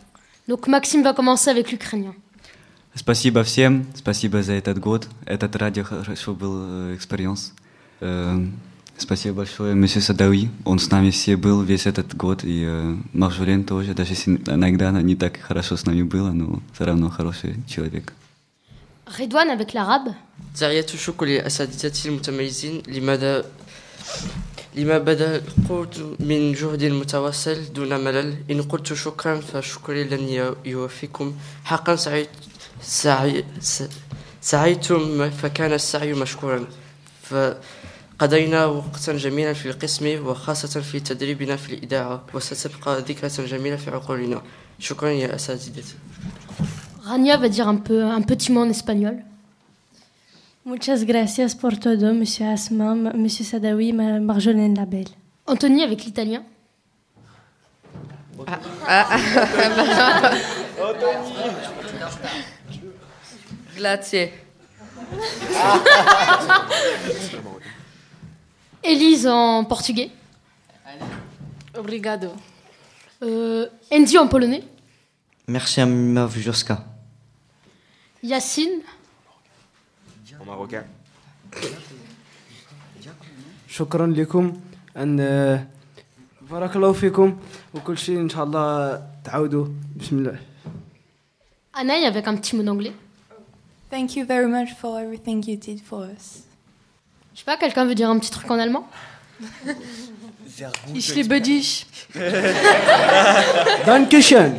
Donc Maxime va commencer avec l'ukrainien. Спасибо всем, спасибо за этот год. Этот радио хорошо был экспириенс. Спасибо большое, месье Садауи. Он с нами все был весь этот год. И э, Маржулен тоже, даже если иногда не так хорошо с нами было, но все равно хороший человек. Redouane avec l'arabe. تحية الشكر لأساتذتي المتميزين لمدى لما بدا القود من جهد متواصل دون ملل إن قلت شكرا فشكري لن يوفيكم حقا سعيت سعي سعيتم فكان السعي مشكورا فقضينا وقتا جميلا في القسم وخاصة في تدريبنا في الإذاعة وستبقى ذكرى جميلة في عقولنا شكرا يا أساتذتي Rania va dire un, peu, un petit mot en espagnol. Muchas gracias por todo, Monsieur Asman, Monsieur Sadawi, Ma- Marjolaine Labelle. Anthony avec l'italien. Ah, ah, ah, Glacier. <laughs> Élise en portugais. Obrigado. Euh, Andy en polonais. Merci à Mavjurska. Yacine. En marocain. شكرا لكم ان بارك الله فيكم وكل شيء ان شاء الله تعودوا بسم الله Anaï avec un petit mot d'anglais. Thank you very much for everything you did for us. Je sais pas, quelqu'un veut dire un petit truc en allemand Ich liebe dich. Dankeschön.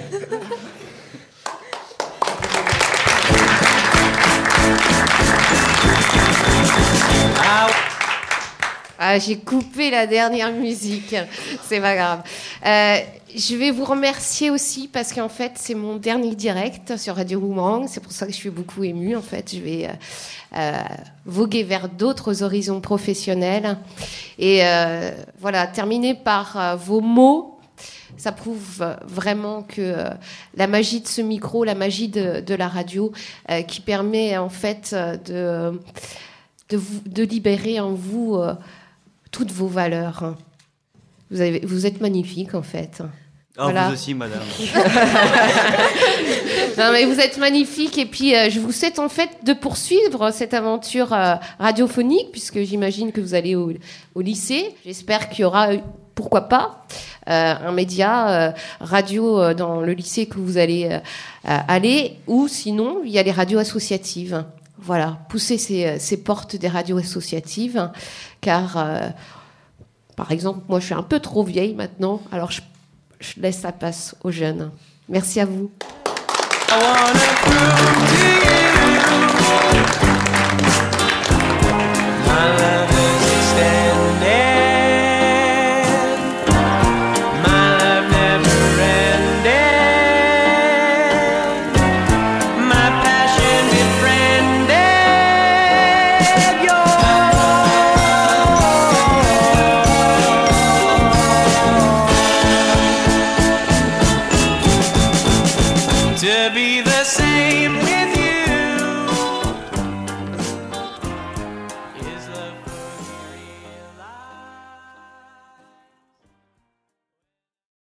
Ah, j'ai coupé la dernière musique. C'est pas grave. Euh, je vais vous remercier aussi parce qu'en fait, c'est mon dernier direct sur Radio Boomerang. C'est pour ça que je suis beaucoup émue. En fait, je vais euh, euh, voguer vers d'autres horizons professionnels. Et voilà, terminer par vos mots. Ça prouve vraiment que la magie de ce micro, la magie de, la radio, qui permet en fait de, de, libérer en vous toutes vos valeurs. Vous, avez, vous êtes magnifique en fait. Ah, vous aussi, madame. <laughs> non, mais vous êtes magnifique et puis euh, je vous souhaite en fait de poursuivre cette aventure euh, radiophonique puisque j'imagine que vous allez au, au lycée. J'espère qu'il y aura, euh, pourquoi pas, euh, un média radio dans le lycée que vous allez aller ou sinon il y a les radios associatives. Voilà, pousser euh, ces, portes des radios associatives, car euh, par exemple, moi je suis un peu trop vieille maintenant, alors je, laisse la place aux jeunes. Merci à vous.